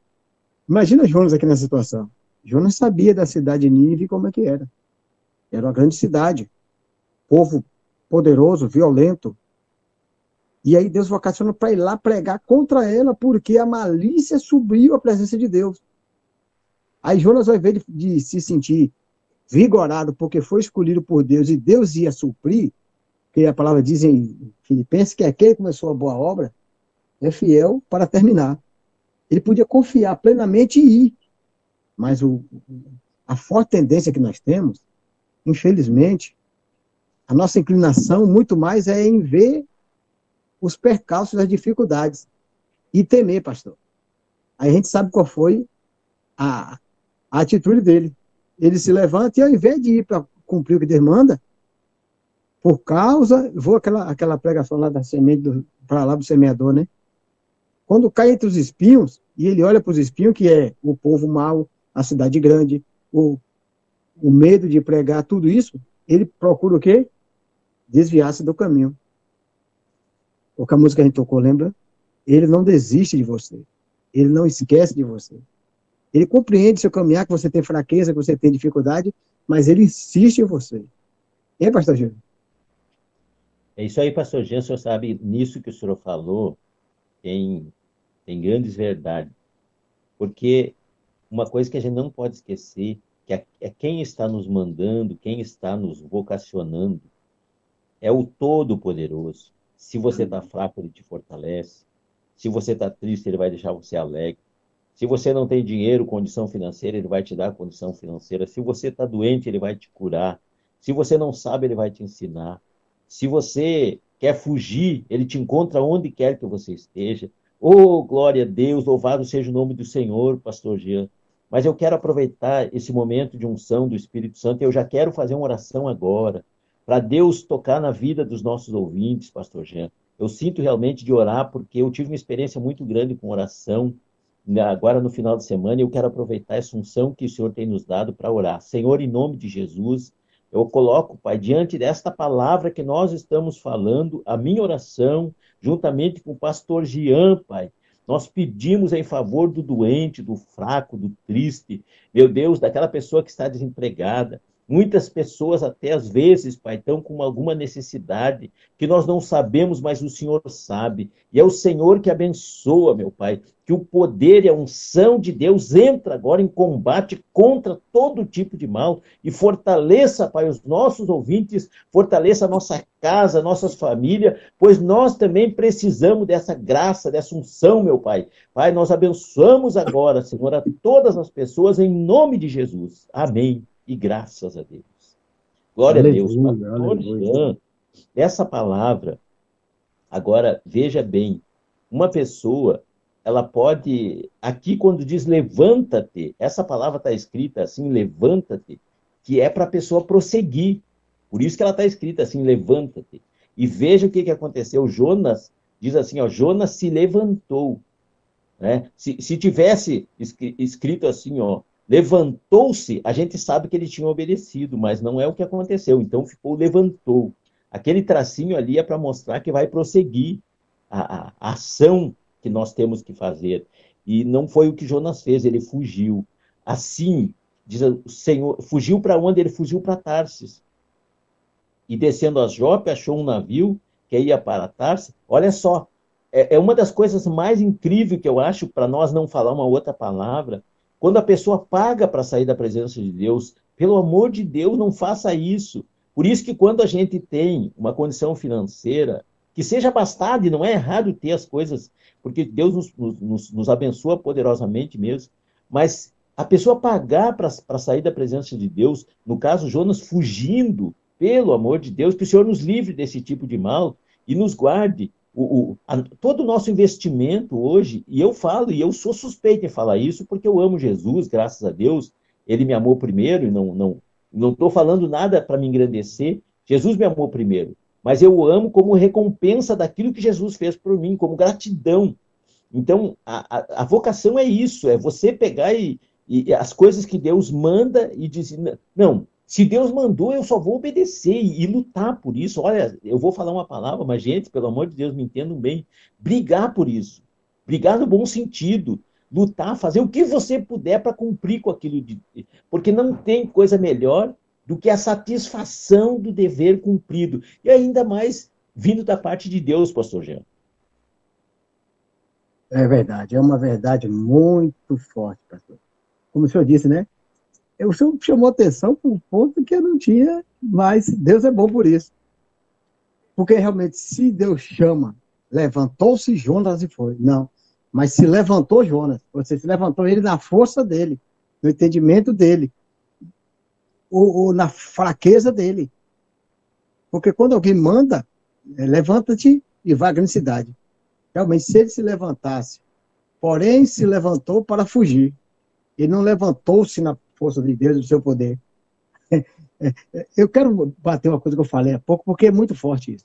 Imagina Jonas aqui nessa situação. Jonas sabia da cidade de Nínive como é que era. Era uma grande cidade. Povo poderoso, violento. E aí Deus vocacionou para ir lá pregar contra ela, porque a malícia subiu à presença de Deus. Aí Jonas, ao invés de, de se sentir vigorado porque foi escolhido por Deus e Deus ia suprir, que a palavra diz em Filipenses que aquele que começou a boa obra é fiel para terminar. Ele podia confiar plenamente e ir. Mas o, a forte tendência que nós temos, infelizmente, a nossa inclinação muito mais é em ver os percalços, as dificuldades e temer, pastor. Aí a gente sabe qual foi a, a atitude dele. Ele se levanta e ao invés de ir para cumprir o que Deus manda, por causa, vou aquela, aquela pregação lá da semente, para lá do semeador, né? Quando cai entre os espinhos, e ele olha para os espinhos, que é o povo mau, a cidade grande, o, o medo de pregar, tudo isso, ele procura o quê? Desviar-se do caminho. Porque a música que a gente tocou, lembra? Ele não desiste de você. Ele não esquece de você. Ele compreende seu caminhar, que você tem fraqueza, que você tem dificuldade, mas ele insiste em você. É, pastor Gil? É isso aí, pastor Jean, o senhor sabe, nisso que o senhor falou, tem, tem grandes verdades. Porque uma coisa que a gente não pode esquecer, que é, é quem está nos mandando, quem está nos vocacionando, é o Todo-Poderoso. Se você está fraco, ele te fortalece. Se você está triste, ele vai deixar você alegre. Se você não tem dinheiro, condição financeira, ele vai te dar condição financeira. Se você está doente, ele vai te curar. Se você não sabe, ele vai te ensinar. Se você quer fugir, ele te encontra onde quer que você esteja. Oh, glória a Deus, louvado seja o nome do Senhor, pastor Jean. Mas eu quero aproveitar esse momento de unção do Espírito Santo, eu já quero fazer uma oração agora, para Deus tocar na vida dos nossos ouvintes, pastor Jean. Eu sinto realmente de orar, porque eu tive uma experiência muito grande com oração, né, agora no final de semana, eu quero aproveitar essa unção que o Senhor tem nos dado para orar. Senhor, em nome de Jesus, eu coloco, Pai, diante desta palavra que nós estamos falando, a minha oração, juntamente com o pastor Jean, Pai. Nós pedimos em favor do doente, do fraco, do triste, meu Deus, daquela pessoa que está desempregada. Muitas pessoas, até às vezes, Pai, estão com alguma necessidade que nós não sabemos, mas o Senhor sabe. E é o Senhor que abençoa, meu Pai, que o poder e a unção de Deus entra agora em combate contra todo tipo de mal e fortaleça, Pai, os nossos ouvintes, fortaleça a nossa casa, nossas famílias, pois nós também precisamos dessa graça, dessa unção, meu Pai. Pai, nós abençoamos agora, Senhor, a todas as pessoas em nome de Jesus. Amém e graças a Deus. Glória aleluia, a Deus. Essa palavra, agora veja bem, uma pessoa, ela pode, aqui quando diz levanta-te, essa palavra está escrita assim, levanta-te, que é para a pessoa prosseguir. Por isso que ela está escrita assim, levanta-te. E veja o que, que aconteceu. Jonas diz assim, ó, Jonas se levantou. Né? Se, se tivesse escrito assim, ó, Levantou-se, a gente sabe que ele tinha obedecido, mas não é o que aconteceu. Então ficou levantou. Aquele tracinho ali é para mostrar que vai prosseguir a, a, ação que nós temos que fazer. E não foi o que Jonas fez, ele fugiu. Assim, diz o Senhor, fugiu para onde? Ele fugiu para Tarsis. E descendo a Jope, achou um navio que ia para Tarsis. Olha só, é, é uma das coisas mais incríveis que eu acho, para nós não falar uma outra palavra, quando a pessoa paga para sair da presença de Deus, pelo amor de Deus, não faça isso. Por isso que quando a gente tem uma condição financeira, que seja abastada, e não é errado ter as coisas, porque Deus nos, nos, nos abençoa poderosamente mesmo, mas a pessoa pagar para sair da presença de Deus, no caso Jonas fugindo, pelo amor de Deus, que o Senhor nos livre desse tipo de mal e nos guarde o, o, a, todo o nosso investimento hoje, e eu falo, e eu sou suspeito em falar isso, porque eu amo Jesus, graças a Deus, ele me amou primeiro, e não não não estou falando nada para me engrandecer, Jesus me amou primeiro, mas eu amo como recompensa daquilo que Jesus fez por mim, como gratidão. Então, a, a, a vocação é isso, é você pegar e, e, as coisas que Deus manda e dizer, não, se Deus mandou, eu só vou obedecer e, lutar por isso. Olha, eu vou falar uma palavra, mas, gente, pelo amor de Deus, me entendam bem. Brigar por isso. Brigar no bom sentido. Lutar, fazer o que você puder para cumprir com aquilo. De... Porque não tem coisa melhor do que a satisfação do dever cumprido. E ainda mais vindo da parte de Deus, pastor Jean. É verdade, é uma verdade muito forte, pastor. Como o senhor disse, né? O senhor chamou atenção para um ponto que eu não tinha, mas Deus é bom por isso. Porque realmente, se Deus chama, levantou-se Jonas e foi. Não. Mas se levantou Jonas, você se levantou ele na força dele, no entendimento dele, ou, ou na fraqueza dele. Porque quando alguém manda, é, levanta-te e vá à grande cidade. Realmente, se ele se levantasse, porém se levantou para fugir, ele não levantou-se na força de Deus, do seu poder. [laughs] Eu quero bater uma coisa que eu falei há pouco, porque é muito forte isso.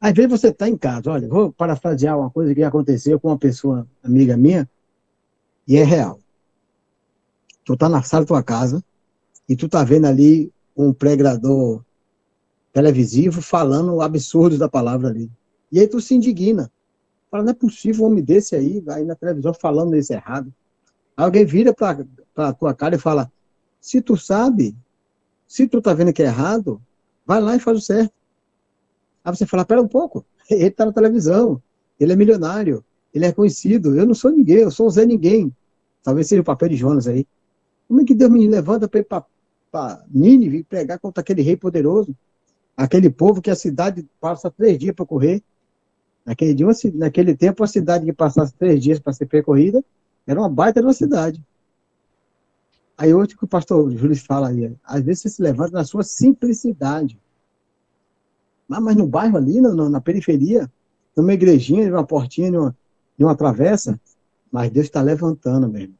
Às vezes você está em casa, olha, vou parafrasear uma coisa que aconteceu com uma pessoa amiga minha, e é real. Tu está na sala da tua casa, e tu está vendo ali um pregador televisivo falando absurdos da palavra ali. E aí tu se indigna. Fala, não é possível um homem desse aí, aí na televisão falando isso errado. Alguém vira para a tua cara e fala, se tu sabe, se tu tá vendo que é errado, vai lá e faz o certo. Aí você fala, pera um pouco, [laughs] ele está na televisão, ele é milionário, ele é conhecido, eu não sou ninguém, eu sou um Zé Ninguém. Talvez seja o papel de Jonas aí. Como é que Deus me levanta para ir para Nínive pregar contra aquele rei poderoso? Aquele povo que a cidade passa três dias para correr. Naquele, dia, naquele tempo, a cidade que passasse três dias para ser percorrida era uma baita de uma cidade. Aí hoje que o pastor Júlio fala aí, às vezes você se levanta na sua simplicidade. Mas, mas no bairro ali, na, na periferia, numa igrejinha, numa portinha, numa, numa travessa, mas Deus está levantando mesmo.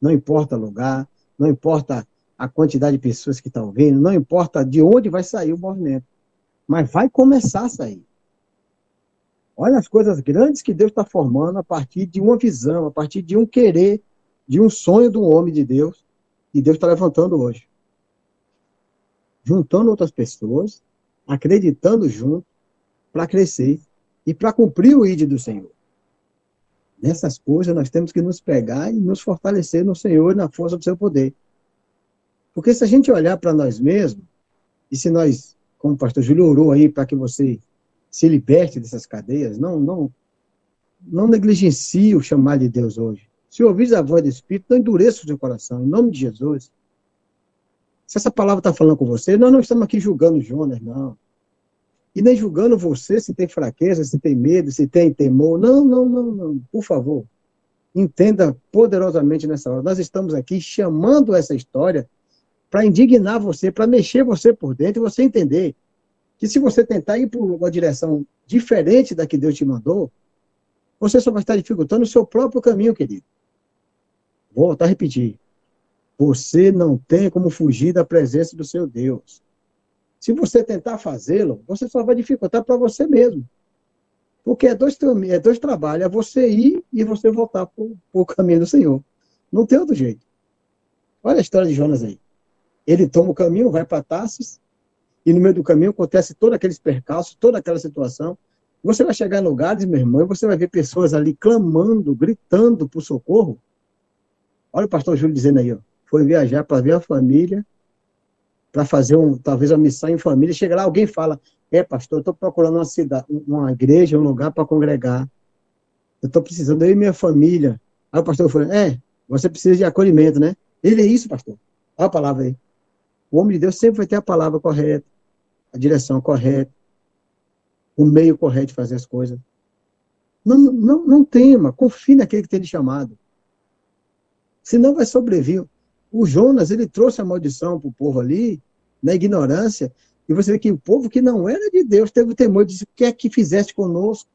Não importa o lugar, não importa a quantidade de pessoas que estão vendo, não importa de onde vai sair o movimento, mas vai começar a sair. Olha as coisas grandes que Deus está formando a partir de uma visão, a partir de um querer, de um sonho do homem de Deus, e Deus está levantando hoje. Juntando outras pessoas, acreditando junto, para crescer e para cumprir o ID do Senhor. Nessas coisas nós temos que nos pegar e nos fortalecer no Senhor e na força do seu poder. Porque se a gente olhar para nós mesmos, e se nós, como o pastor Júlio orou aí para que você se liberte dessas cadeias, não, não, não negligencie o chamar de Deus hoje. Se ouvir a voz do Espírito, não endureça o seu coração, em nome de Jesus. Se essa palavra está falando com você, nós não estamos aqui julgando Jonas, não. E nem julgando você se tem fraqueza, se tem medo, se tem temor. Não, não, não, não. Por favor, entenda poderosamente nessa hora. Nós estamos aqui chamando essa história para indignar você, para mexer você por dentro e você entender que se você tentar ir para uma direção diferente da que Deus te mandou, você só vai estar dificultando o seu próprio caminho, querido. Vou voltar a repetir. Você não tem como fugir da presença do seu Deus. Se você tentar fazê-lo, você só vai dificultar para você mesmo. Porque é dois, é dois trabalhos, é você ir e você voltar para o caminho do Senhor. Não tem outro jeito. Olha a história de Jonas aí. Ele toma o caminho, vai para Tarsis, e no meio do caminho acontece todo aqueles percalços, toda aquela situação. Você vai chegar em lugares, meu irmão, e você vai ver pessoas ali clamando, gritando por socorro. Olha o pastor Júlio dizendo aí, ó, foi viajar para ver a família, para fazer um, talvez uma missão em família. Chega lá, alguém fala: É, pastor, eu estou procurando uma cidade, uma igreja, um lugar para congregar. Eu estou precisando, eu e minha família. Aí o pastor falou: É, você precisa de acolhimento, né? Ele é isso, pastor. Olha a palavra aí. O homem de Deus sempre vai ter a palavra correta a direção correta, o meio correto de fazer as coisas. Não, não, não tema, confie naquele que tem lhe chamado. Senão vai sobreviver. O Jonas, ele trouxe a maldição para o povo ali, na ignorância, e você vê que o povo que não era de Deus teve o temor, disse, o que é que fizeste conosco?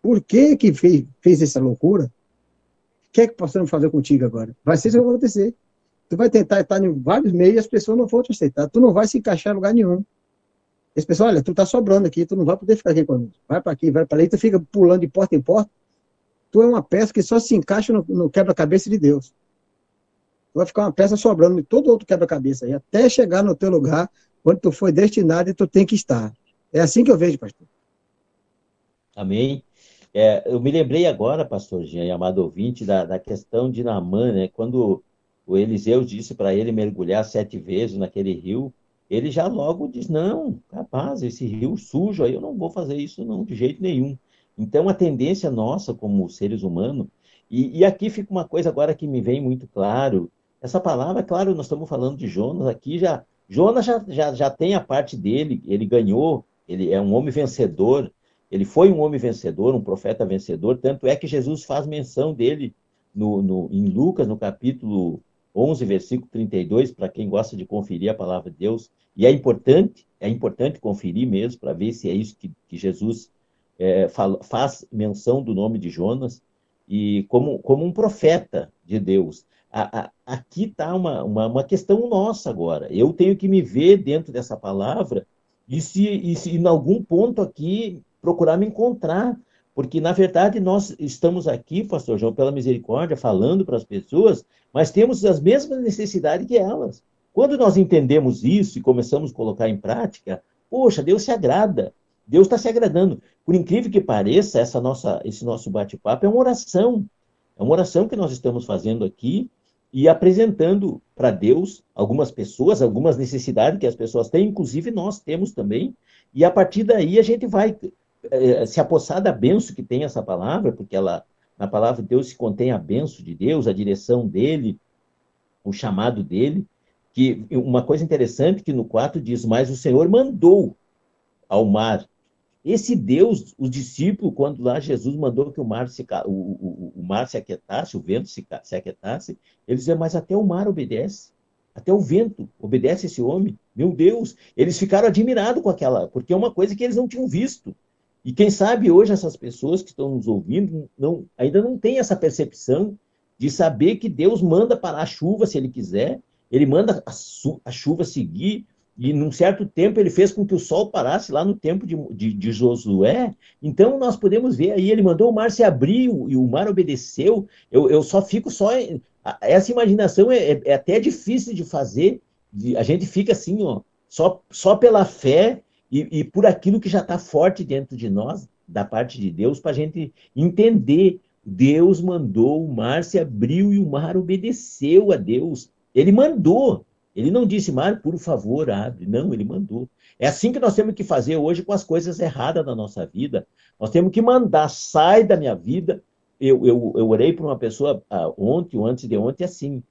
Por que que fez, fez essa loucura? O que é que possamos fazer contigo agora? Vai ser isso que vai acontecer. Tu vai tentar estar em vários meios e as pessoas não vão te aceitar. Tu não vai se encaixar em lugar nenhum. As pessoas, olha, tu tá sobrando aqui, tu não vai poder ficar aqui conosco. Vai para aqui, vai para ali, tu fica pulando de porta em porta. Tu é uma peça que só se encaixa no, no quebra-cabeça de Deus. Tu vai ficar uma peça sobrando de todo outro quebra-cabeça aí, até chegar no teu lugar onde tu foi destinado e tu tem que estar. É assim que eu vejo, pastor. Amém. É, eu me lembrei agora, pastor Jean amado ouvinte, da, da questão de Naamã, né? Quando o Eliseu disse para ele mergulhar sete vezes naquele rio, ele já logo diz, não, capaz, esse rio sujo aí, eu não vou fazer isso não, de jeito nenhum. Então, a tendência nossa como seres humanos, e, e aqui fica uma coisa agora que me vem muito claro, essa palavra, claro, nós estamos falando de Jonas, aqui já, Jonas já, já, já tem a parte dele, ele ganhou, ele é um homem vencedor, ele foi um homem vencedor, um profeta vencedor, tanto é que Jesus faz menção dele no, no, em Lucas, no capítulo 11, versículo 32, para quem gosta de conferir a palavra de Deus. E é importante, é importante conferir mesmo, para ver se é isso que, que Jesus é, fala, faz menção do nome de Jonas, e como, como um profeta de Deus. A, a, aqui está uma, uma, uma questão nossa agora. Eu tenho que me ver dentro dessa palavra e se, e se em algum ponto aqui procurar me encontrar. Porque, na verdade, nós estamos aqui, pastor João, pela misericórdia, falando para as pessoas, mas temos as mesmas necessidades que elas. Quando nós entendemos isso e começamos a colocar em prática, poxa, Deus se agrada. Deus está se agradando. Por incrível que pareça, essa nossa, esse nosso bate-papo é uma oração. É uma oração que nós estamos fazendo aqui e apresentando para Deus algumas pessoas, algumas necessidades que as pessoas têm, inclusive nós temos também. E a partir daí a gente vai se apossar da benção que tem essa palavra, porque ela, na palavra de Deus se contém a benção de Deus, a direção dele, o chamado dele. Que uma coisa interessante que no 4 diz: Mas o Senhor mandou ao mar. Esse Deus, os discípulos, quando lá Jesus mandou que o mar se, o, o, o mar se aquietasse, o vento se, se aquietasse, eles diziam, mas até o mar obedece. Até o vento obedece esse homem. Meu Deus! Eles ficaram admirados com aquela, porque é uma coisa que eles não tinham visto. E quem sabe hoje essas pessoas que estão nos ouvindo não, ainda não têm essa percepção de saber que Deus manda parar a chuva se ele quiser, ele manda a, a, chuva seguir, e num certo tempo ele fez com que o sol parasse lá no tempo de, de, de Josué. Então nós podemos ver aí, ele mandou o mar se abrir e o mar obedeceu. Eu, eu só fico só. Essa imaginação é, é, é até difícil de fazer. A gente fica assim, ó, só, só pela fé e, e por aquilo que já está forte dentro de nós, da parte de Deus, para a gente entender. Deus mandou, o mar se abriu e o mar obedeceu a Deus. Ele mandou. Ele não disse, mar, por favor, abre. Não, ele mandou. É assim que nós temos que fazer hoje com as coisas erradas na nossa vida. Nós temos que mandar, sai da minha vida. Eu, eu, eu orei para uma pessoa ah, ontem, ou antes de ontem, assim.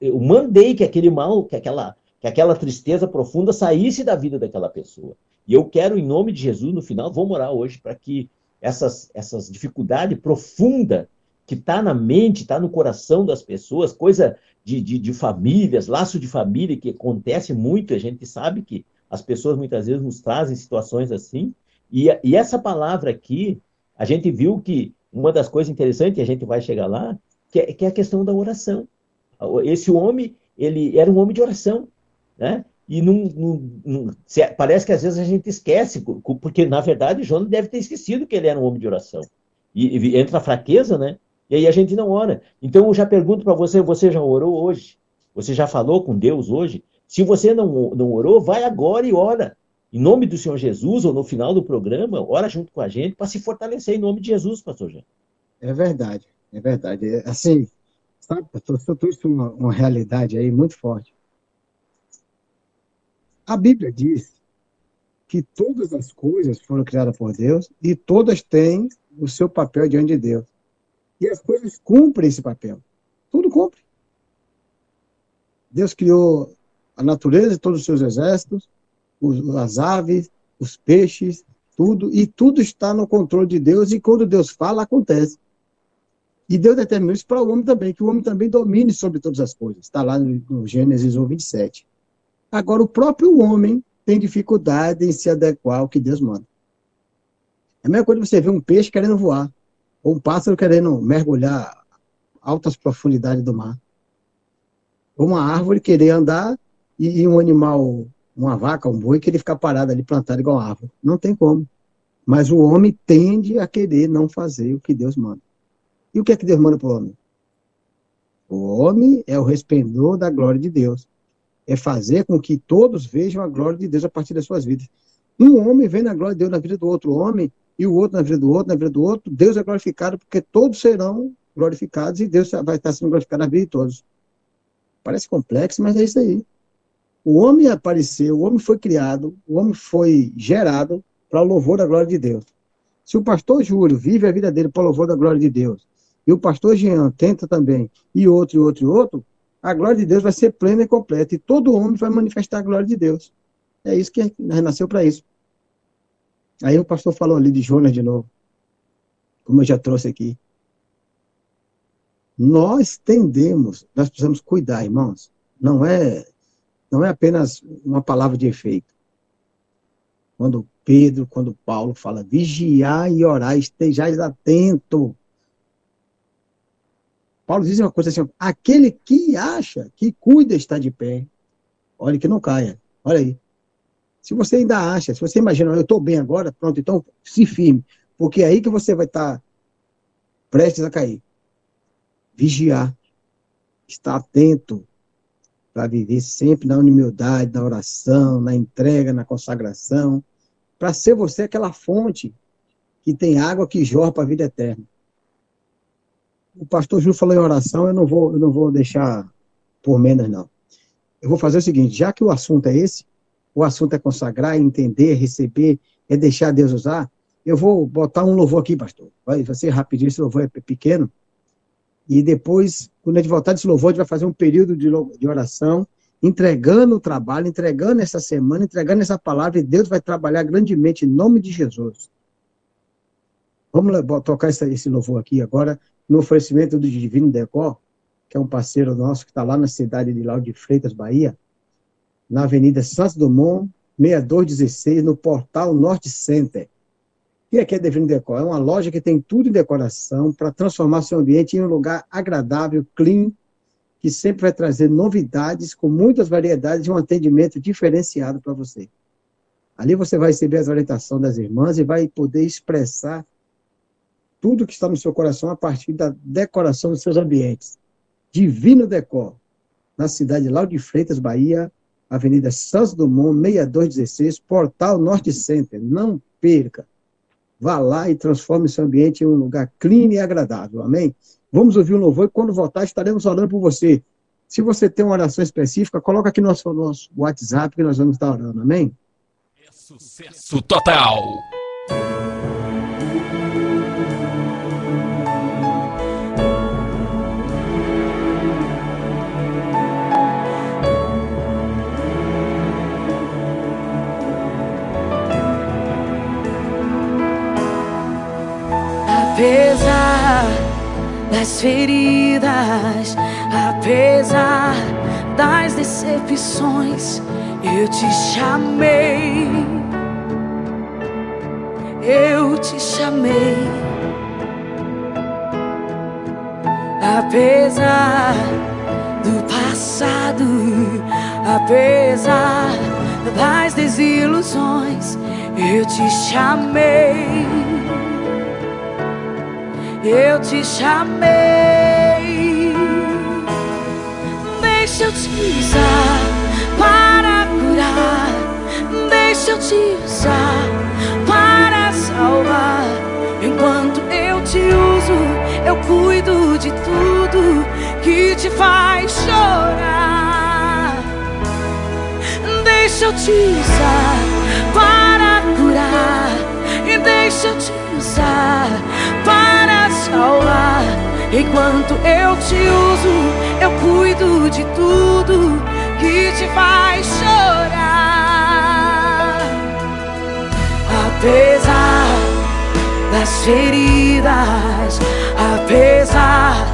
Eu mandei que aquele mal, que aquela que aquela tristeza profunda saísse da vida daquela pessoa. E eu quero, em nome de Jesus, no final, vou morar hoje para que essas, essas dificuldades profundas que está na mente, está no coração das pessoas, coisa de, de, de, famílias, laço de família, que acontece muito, a gente sabe que as pessoas muitas vezes nos trazem situações assim. E, e essa palavra aqui, a gente viu que uma das coisas interessantes, a gente vai chegar lá, que é, que é a questão da oração. Esse homem, ele era um homem de oração né? E não, não, não, parece que às vezes a gente esquece, porque na verdade Jonas deve ter esquecido que ele era um homem de oração. E, e entra a fraqueza, né? E aí a gente não ora. Então eu já pergunto para você: você já orou hoje? Você já falou com Deus hoje? Se você não, não orou, vai agora e ora. Em nome do Senhor Jesus, ou no final do programa, ora junto com a gente para se fortalecer em nome de Jesus, pastor Jean. É verdade, é verdade. É, assim, sabe, pastor, você trouxe uma, uma realidade aí muito forte. A Bíblia diz que todas as coisas foram criadas por Deus e todas têm o seu papel diante de Deus. E as coisas cumprem esse papel. Tudo cumpre. Deus criou a natureza e todos os seus exércitos, as aves, os peixes, tudo, e tudo está no controle de Deus, e quando Deus fala, acontece. E Deus determinou isso para o homem também, que o homem também domine sobre todas as coisas. Está lá no Gênesis 1, 27. Agora, o próprio homem tem dificuldade em se adequar ao que Deus manda. É a mesma coisa você ver um peixe querendo voar, ou um pássaro querendo mergulhar altas profundidades do mar. uma árvore querer andar e um animal, uma vaca, um boi, querer ficar parado ali, plantado igual árvore. Não tem como. Mas o homem tende a querer não fazer o que Deus manda. E o que é que Deus manda para o homem? O homem é o resplendor da glória de Deus. É fazer com que todos vejam a glória de Deus a partir das suas vidas. Um homem vê a glória de Deus na vida do outro homem, e o outro na vida do outro, na vida do outro, Deus é glorificado, porque todos serão glorificados e Deus vai estar sendo glorificado na vida de todos. Parece complexo, mas é isso aí. O homem apareceu, o homem foi criado, o homem foi gerado para o louvor da glória de Deus. Se o pastor Júlio vive a vida dele para o louvor da glória de Deus, e o pastor Jean tenta também, e outro, e outro, e outro, a glória de Deus vai ser plena e completa, e todo homem vai manifestar a glória de Deus. É isso que nasceu para isso. Aí o pastor falou ali de Jonas de novo, como eu já trouxe aqui. Nós tendemos, nós precisamos cuidar, irmãos. Não é, não é apenas uma palavra de efeito. Quando Pedro, quando Paulo fala, vigiar e orar, estejais atento. Paulo diz uma coisa assim, aquele que acha que cuida está de pé, olha que não caia. Olha aí. Se você ainda acha, se você imagina, eu estou bem agora, pronto, então se firme, porque é aí que você vai estar tá prestes a cair. Vigiar, estar atento para viver sempre na humildade, na oração, na entrega, na consagração, para ser você aquela fonte que tem água que jorra para a vida eterna. O pastor Júlio falou em oração, eu não vou, eu não vou deixar por menos, não. Eu vou fazer o seguinte, já que o assunto é esse, o assunto é consagrar, entender, receber, é deixar Deus usar, eu vou botar um louvor aqui, pastor. Vai, ser rapidinho, esse louvor é pequeno. E depois, quando a gente voltar desse louvor, a gente vai fazer um período de, de oração, entregando o trabalho, entregando essa semana, entregando essa palavra, e Deus vai trabalhar grandemente em nome de Jesus. Vamos tocar esse louvor aqui agora, no oferecimento do Divino Decor, que é um parceiro nosso que está lá na cidade de Lauro de Freitas, Bahia na Avenida Santos Dumont, 6216, no Portal Norte Center. E aqui é Devino Decor, é uma loja que tem tudo em decoração para transformar seu ambiente em um lugar agradável, clean, que sempre vai trazer novidades com muitas variedades e um atendimento diferenciado para você. Ali você vai receber as orientações das irmãs e vai poder expressar tudo que está no seu coração a partir da decoração dos seus ambientes. Divino Decor, na cidade de Lauro de Freitas, Bahia, Avenida Santos Dumont, 6216, Portal Norte Center. Não perca. Vá lá e transforme seu ambiente em um lugar clean e agradável. Amém? Vamos ouvir o louvor e quando voltar estaremos orando por você. Se você tem uma oração específica, coloca aqui no nosso, nosso WhatsApp que nós vamos estar orando. Amém? É sucesso total. Das feridas, apesar das decepções, eu te chamei. Eu te chamei. Apesar do passado, apesar das desilusões, eu te chamei eu te chamei. Deixa eu te usar para curar. Deixa eu te usar para salvar. Enquanto eu te uso, eu cuido de tudo que te faz chorar. Deixa eu te usar para curar. E deixa eu te para salvar. Enquanto eu te uso, eu cuido de tudo que te faz chorar. Apesar das feridas, apesar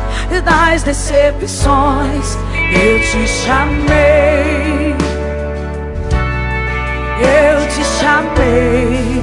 das decepções, eu te chamei. Eu te chamei.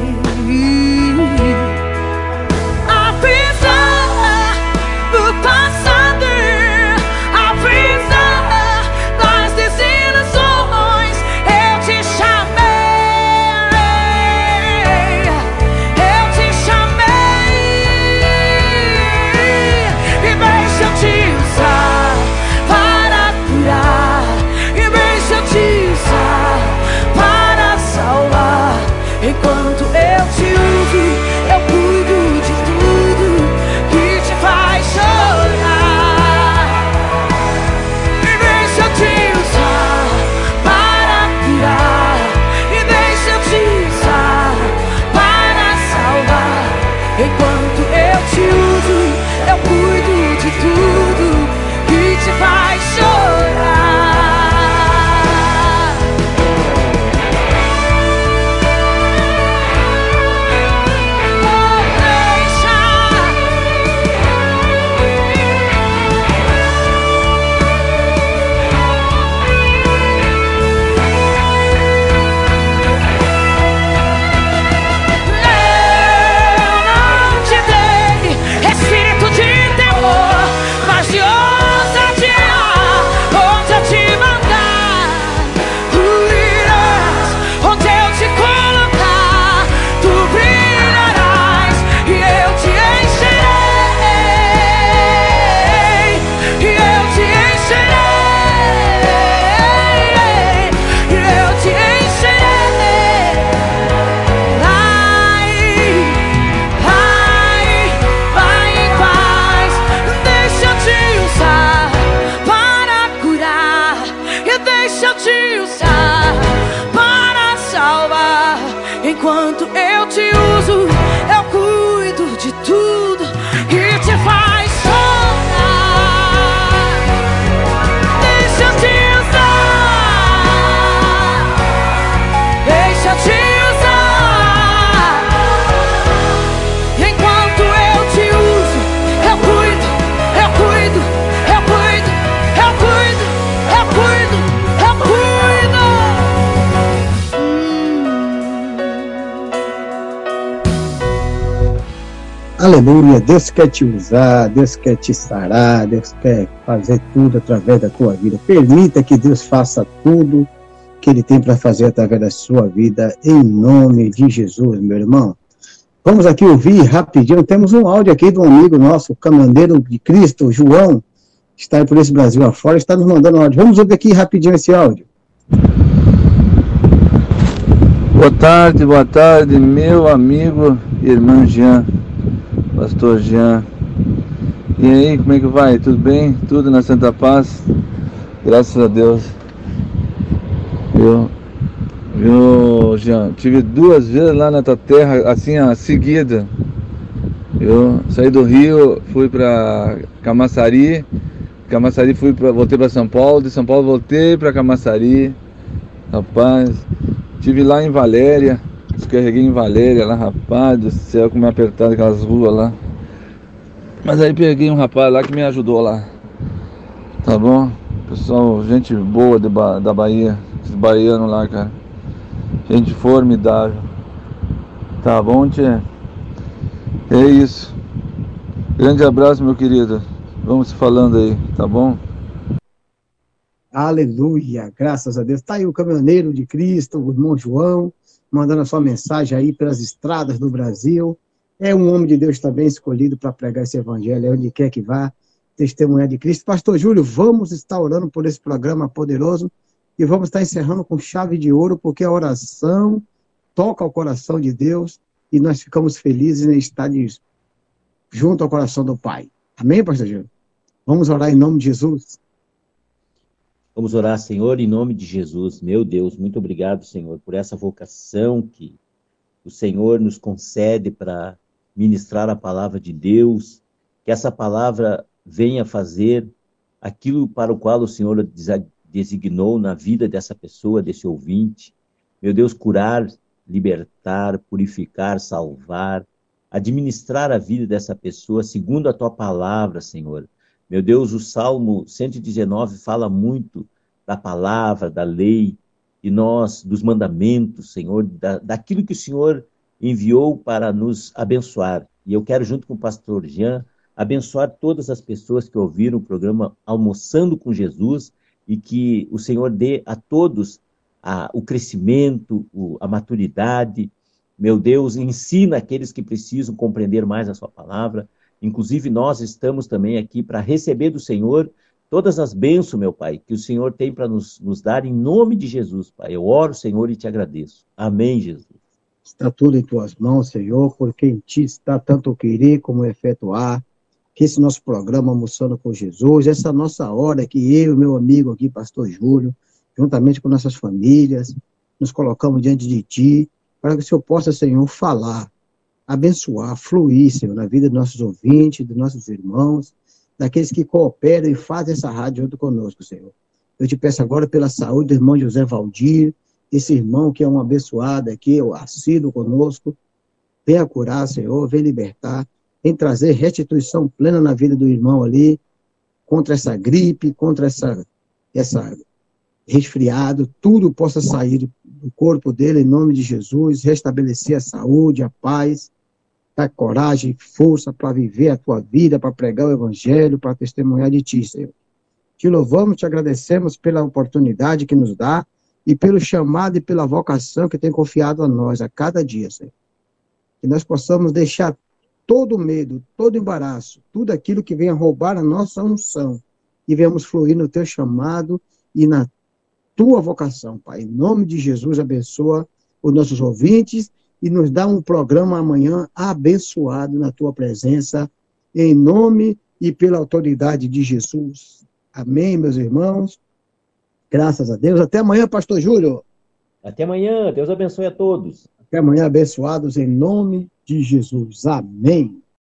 Aleluia, Deus quer te usar, Deus quer te sarar, Deus quer fazer tudo através da tua vida. Permita que Deus faça tudo que Ele tem para fazer através da sua vida, em nome de Jesus, meu irmão. Vamos aqui ouvir rapidinho, temos um áudio aqui de um amigo nosso, caminhoneiro de Cristo, João, que está aí por esse Brasil afora, está nos mandando um áudio. Vamos ouvir aqui rapidinho esse áudio. Boa tarde, boa tarde, meu amigo irmão Jean, pastor Jean. E aí, como é que vai? Tudo bem? Tudo na Santa Paz? Graças a Deus. Eu, eu Jean, tive duas vezes lá na tua terra, assim, ó, seguida. Eu saí do Rio, fui para Camaçari, Camaçari fui para, voltei para São Paulo, de São Paulo voltei para Camaçari. Rapaz, tive lá em Valéria, descarreguei em Valéria lá, rapaz do céu, como é apertado aquelas ruas lá. Mas aí peguei um rapaz lá que me ajudou lá. Tá bom? Pessoal, gente boa de Ba- da Bahia, esses baianos lá, cara. Gente formidável. Tá bom, tia? É isso. Grande abraço, meu querido. Vamos se falando aí, tá bom? Aleluia, graças a Deus. Está aí o caminhoneiro de Cristo, o irmão João, mandando a sua mensagem aí pelas estradas do Brasil. É um homem de Deus também escolhido para pregar esse evangelho, onde quer que vá, testemunhar de Cristo. Pastor Júlio, vamos estar orando por esse programa poderoso e vamos estar encerrando com chave de ouro, porque a oração toca o coração de Deus e nós ficamos felizes em estar junto ao coração do Pai. Amém, Pastor Júlio? Vamos orar em nome de Jesus. Vamos orar, Senhor, em nome de Jesus. Meu Deus, muito obrigado, Senhor, por essa vocação que o Senhor nos concede para ministrar a palavra de Deus, que essa palavra venha fazer aquilo para o qual o Senhor designou na vida dessa pessoa, desse ouvinte. Meu Deus, curar, libertar, purificar, salvar, administrar a vida dessa pessoa segundo a tua palavra, Senhor. Meu Deus, o Salmo 119 fala muito da palavra, da lei, e nós, dos mandamentos, Senhor, da, daquilo que o Senhor enviou para nos abençoar. E eu quero, junto com o pastor Jean, abençoar todas as pessoas que ouviram o programa Almoçando com Jesus e que o Senhor dê a todos a- o crescimento, o- a maturidade. Meu Deus, ensina aqueles que precisam compreender mais a Sua palavra. Inclusive, nós estamos também aqui para receber do Senhor todas as bênçãos, meu Pai, que o Senhor tem para nos, nos dar em nome de Jesus, Pai. Eu oro, Senhor, e te agradeço. Amém, Jesus. Está tudo em tuas mãos, Senhor, porque em ti está tanto o querer como o efetuar. Que esse nosso programa Almoçando com Jesus, essa nossa hora que eu e meu amigo aqui, pastor Júlio, juntamente com nossas famílias, nos colocamos diante de ti, para que o Senhor possa, Senhor, falar abençoar, fluir, Senhor, na vida dos nossos ouvintes, dos nossos irmãos, daqueles que cooperam e fazem essa rádio junto conosco, Senhor. Eu te peço agora pela saúde do irmão José Valdir, esse irmão que é um abençoado aqui, o assíduo conosco. Venha curar, Senhor, vem libertar, vem trazer restituição plena na vida do irmão ali, contra essa gripe, contra essa, essa resfriado, tudo possa sair do corpo dele em nome de Jesus, restabelecer a saúde, a paz, dar coragem, força para viver a tua vida, para pregar o evangelho, para testemunhar de ti, Senhor. Te louvamos, te agradecemos pela oportunidade que nos dá e pelo chamado e pela vocação que tem confiado a nós a cada dia, Senhor. Que nós possamos deixar todo medo, todo embaraço, tudo aquilo que venha roubar a nossa unção e venhamos fluir no teu chamado e na tua vocação, Pai. Em nome de Jesus, abençoa os nossos ouvintes e nos dá um programa amanhã abençoado na tua presença, em nome e pela autoridade de Jesus. Amém, meus irmãos. Graças a Deus. Até amanhã, Pastor Júlio. Até amanhã. Deus abençoe a todos. Até amanhã, abençoados em nome de Jesus. Amém.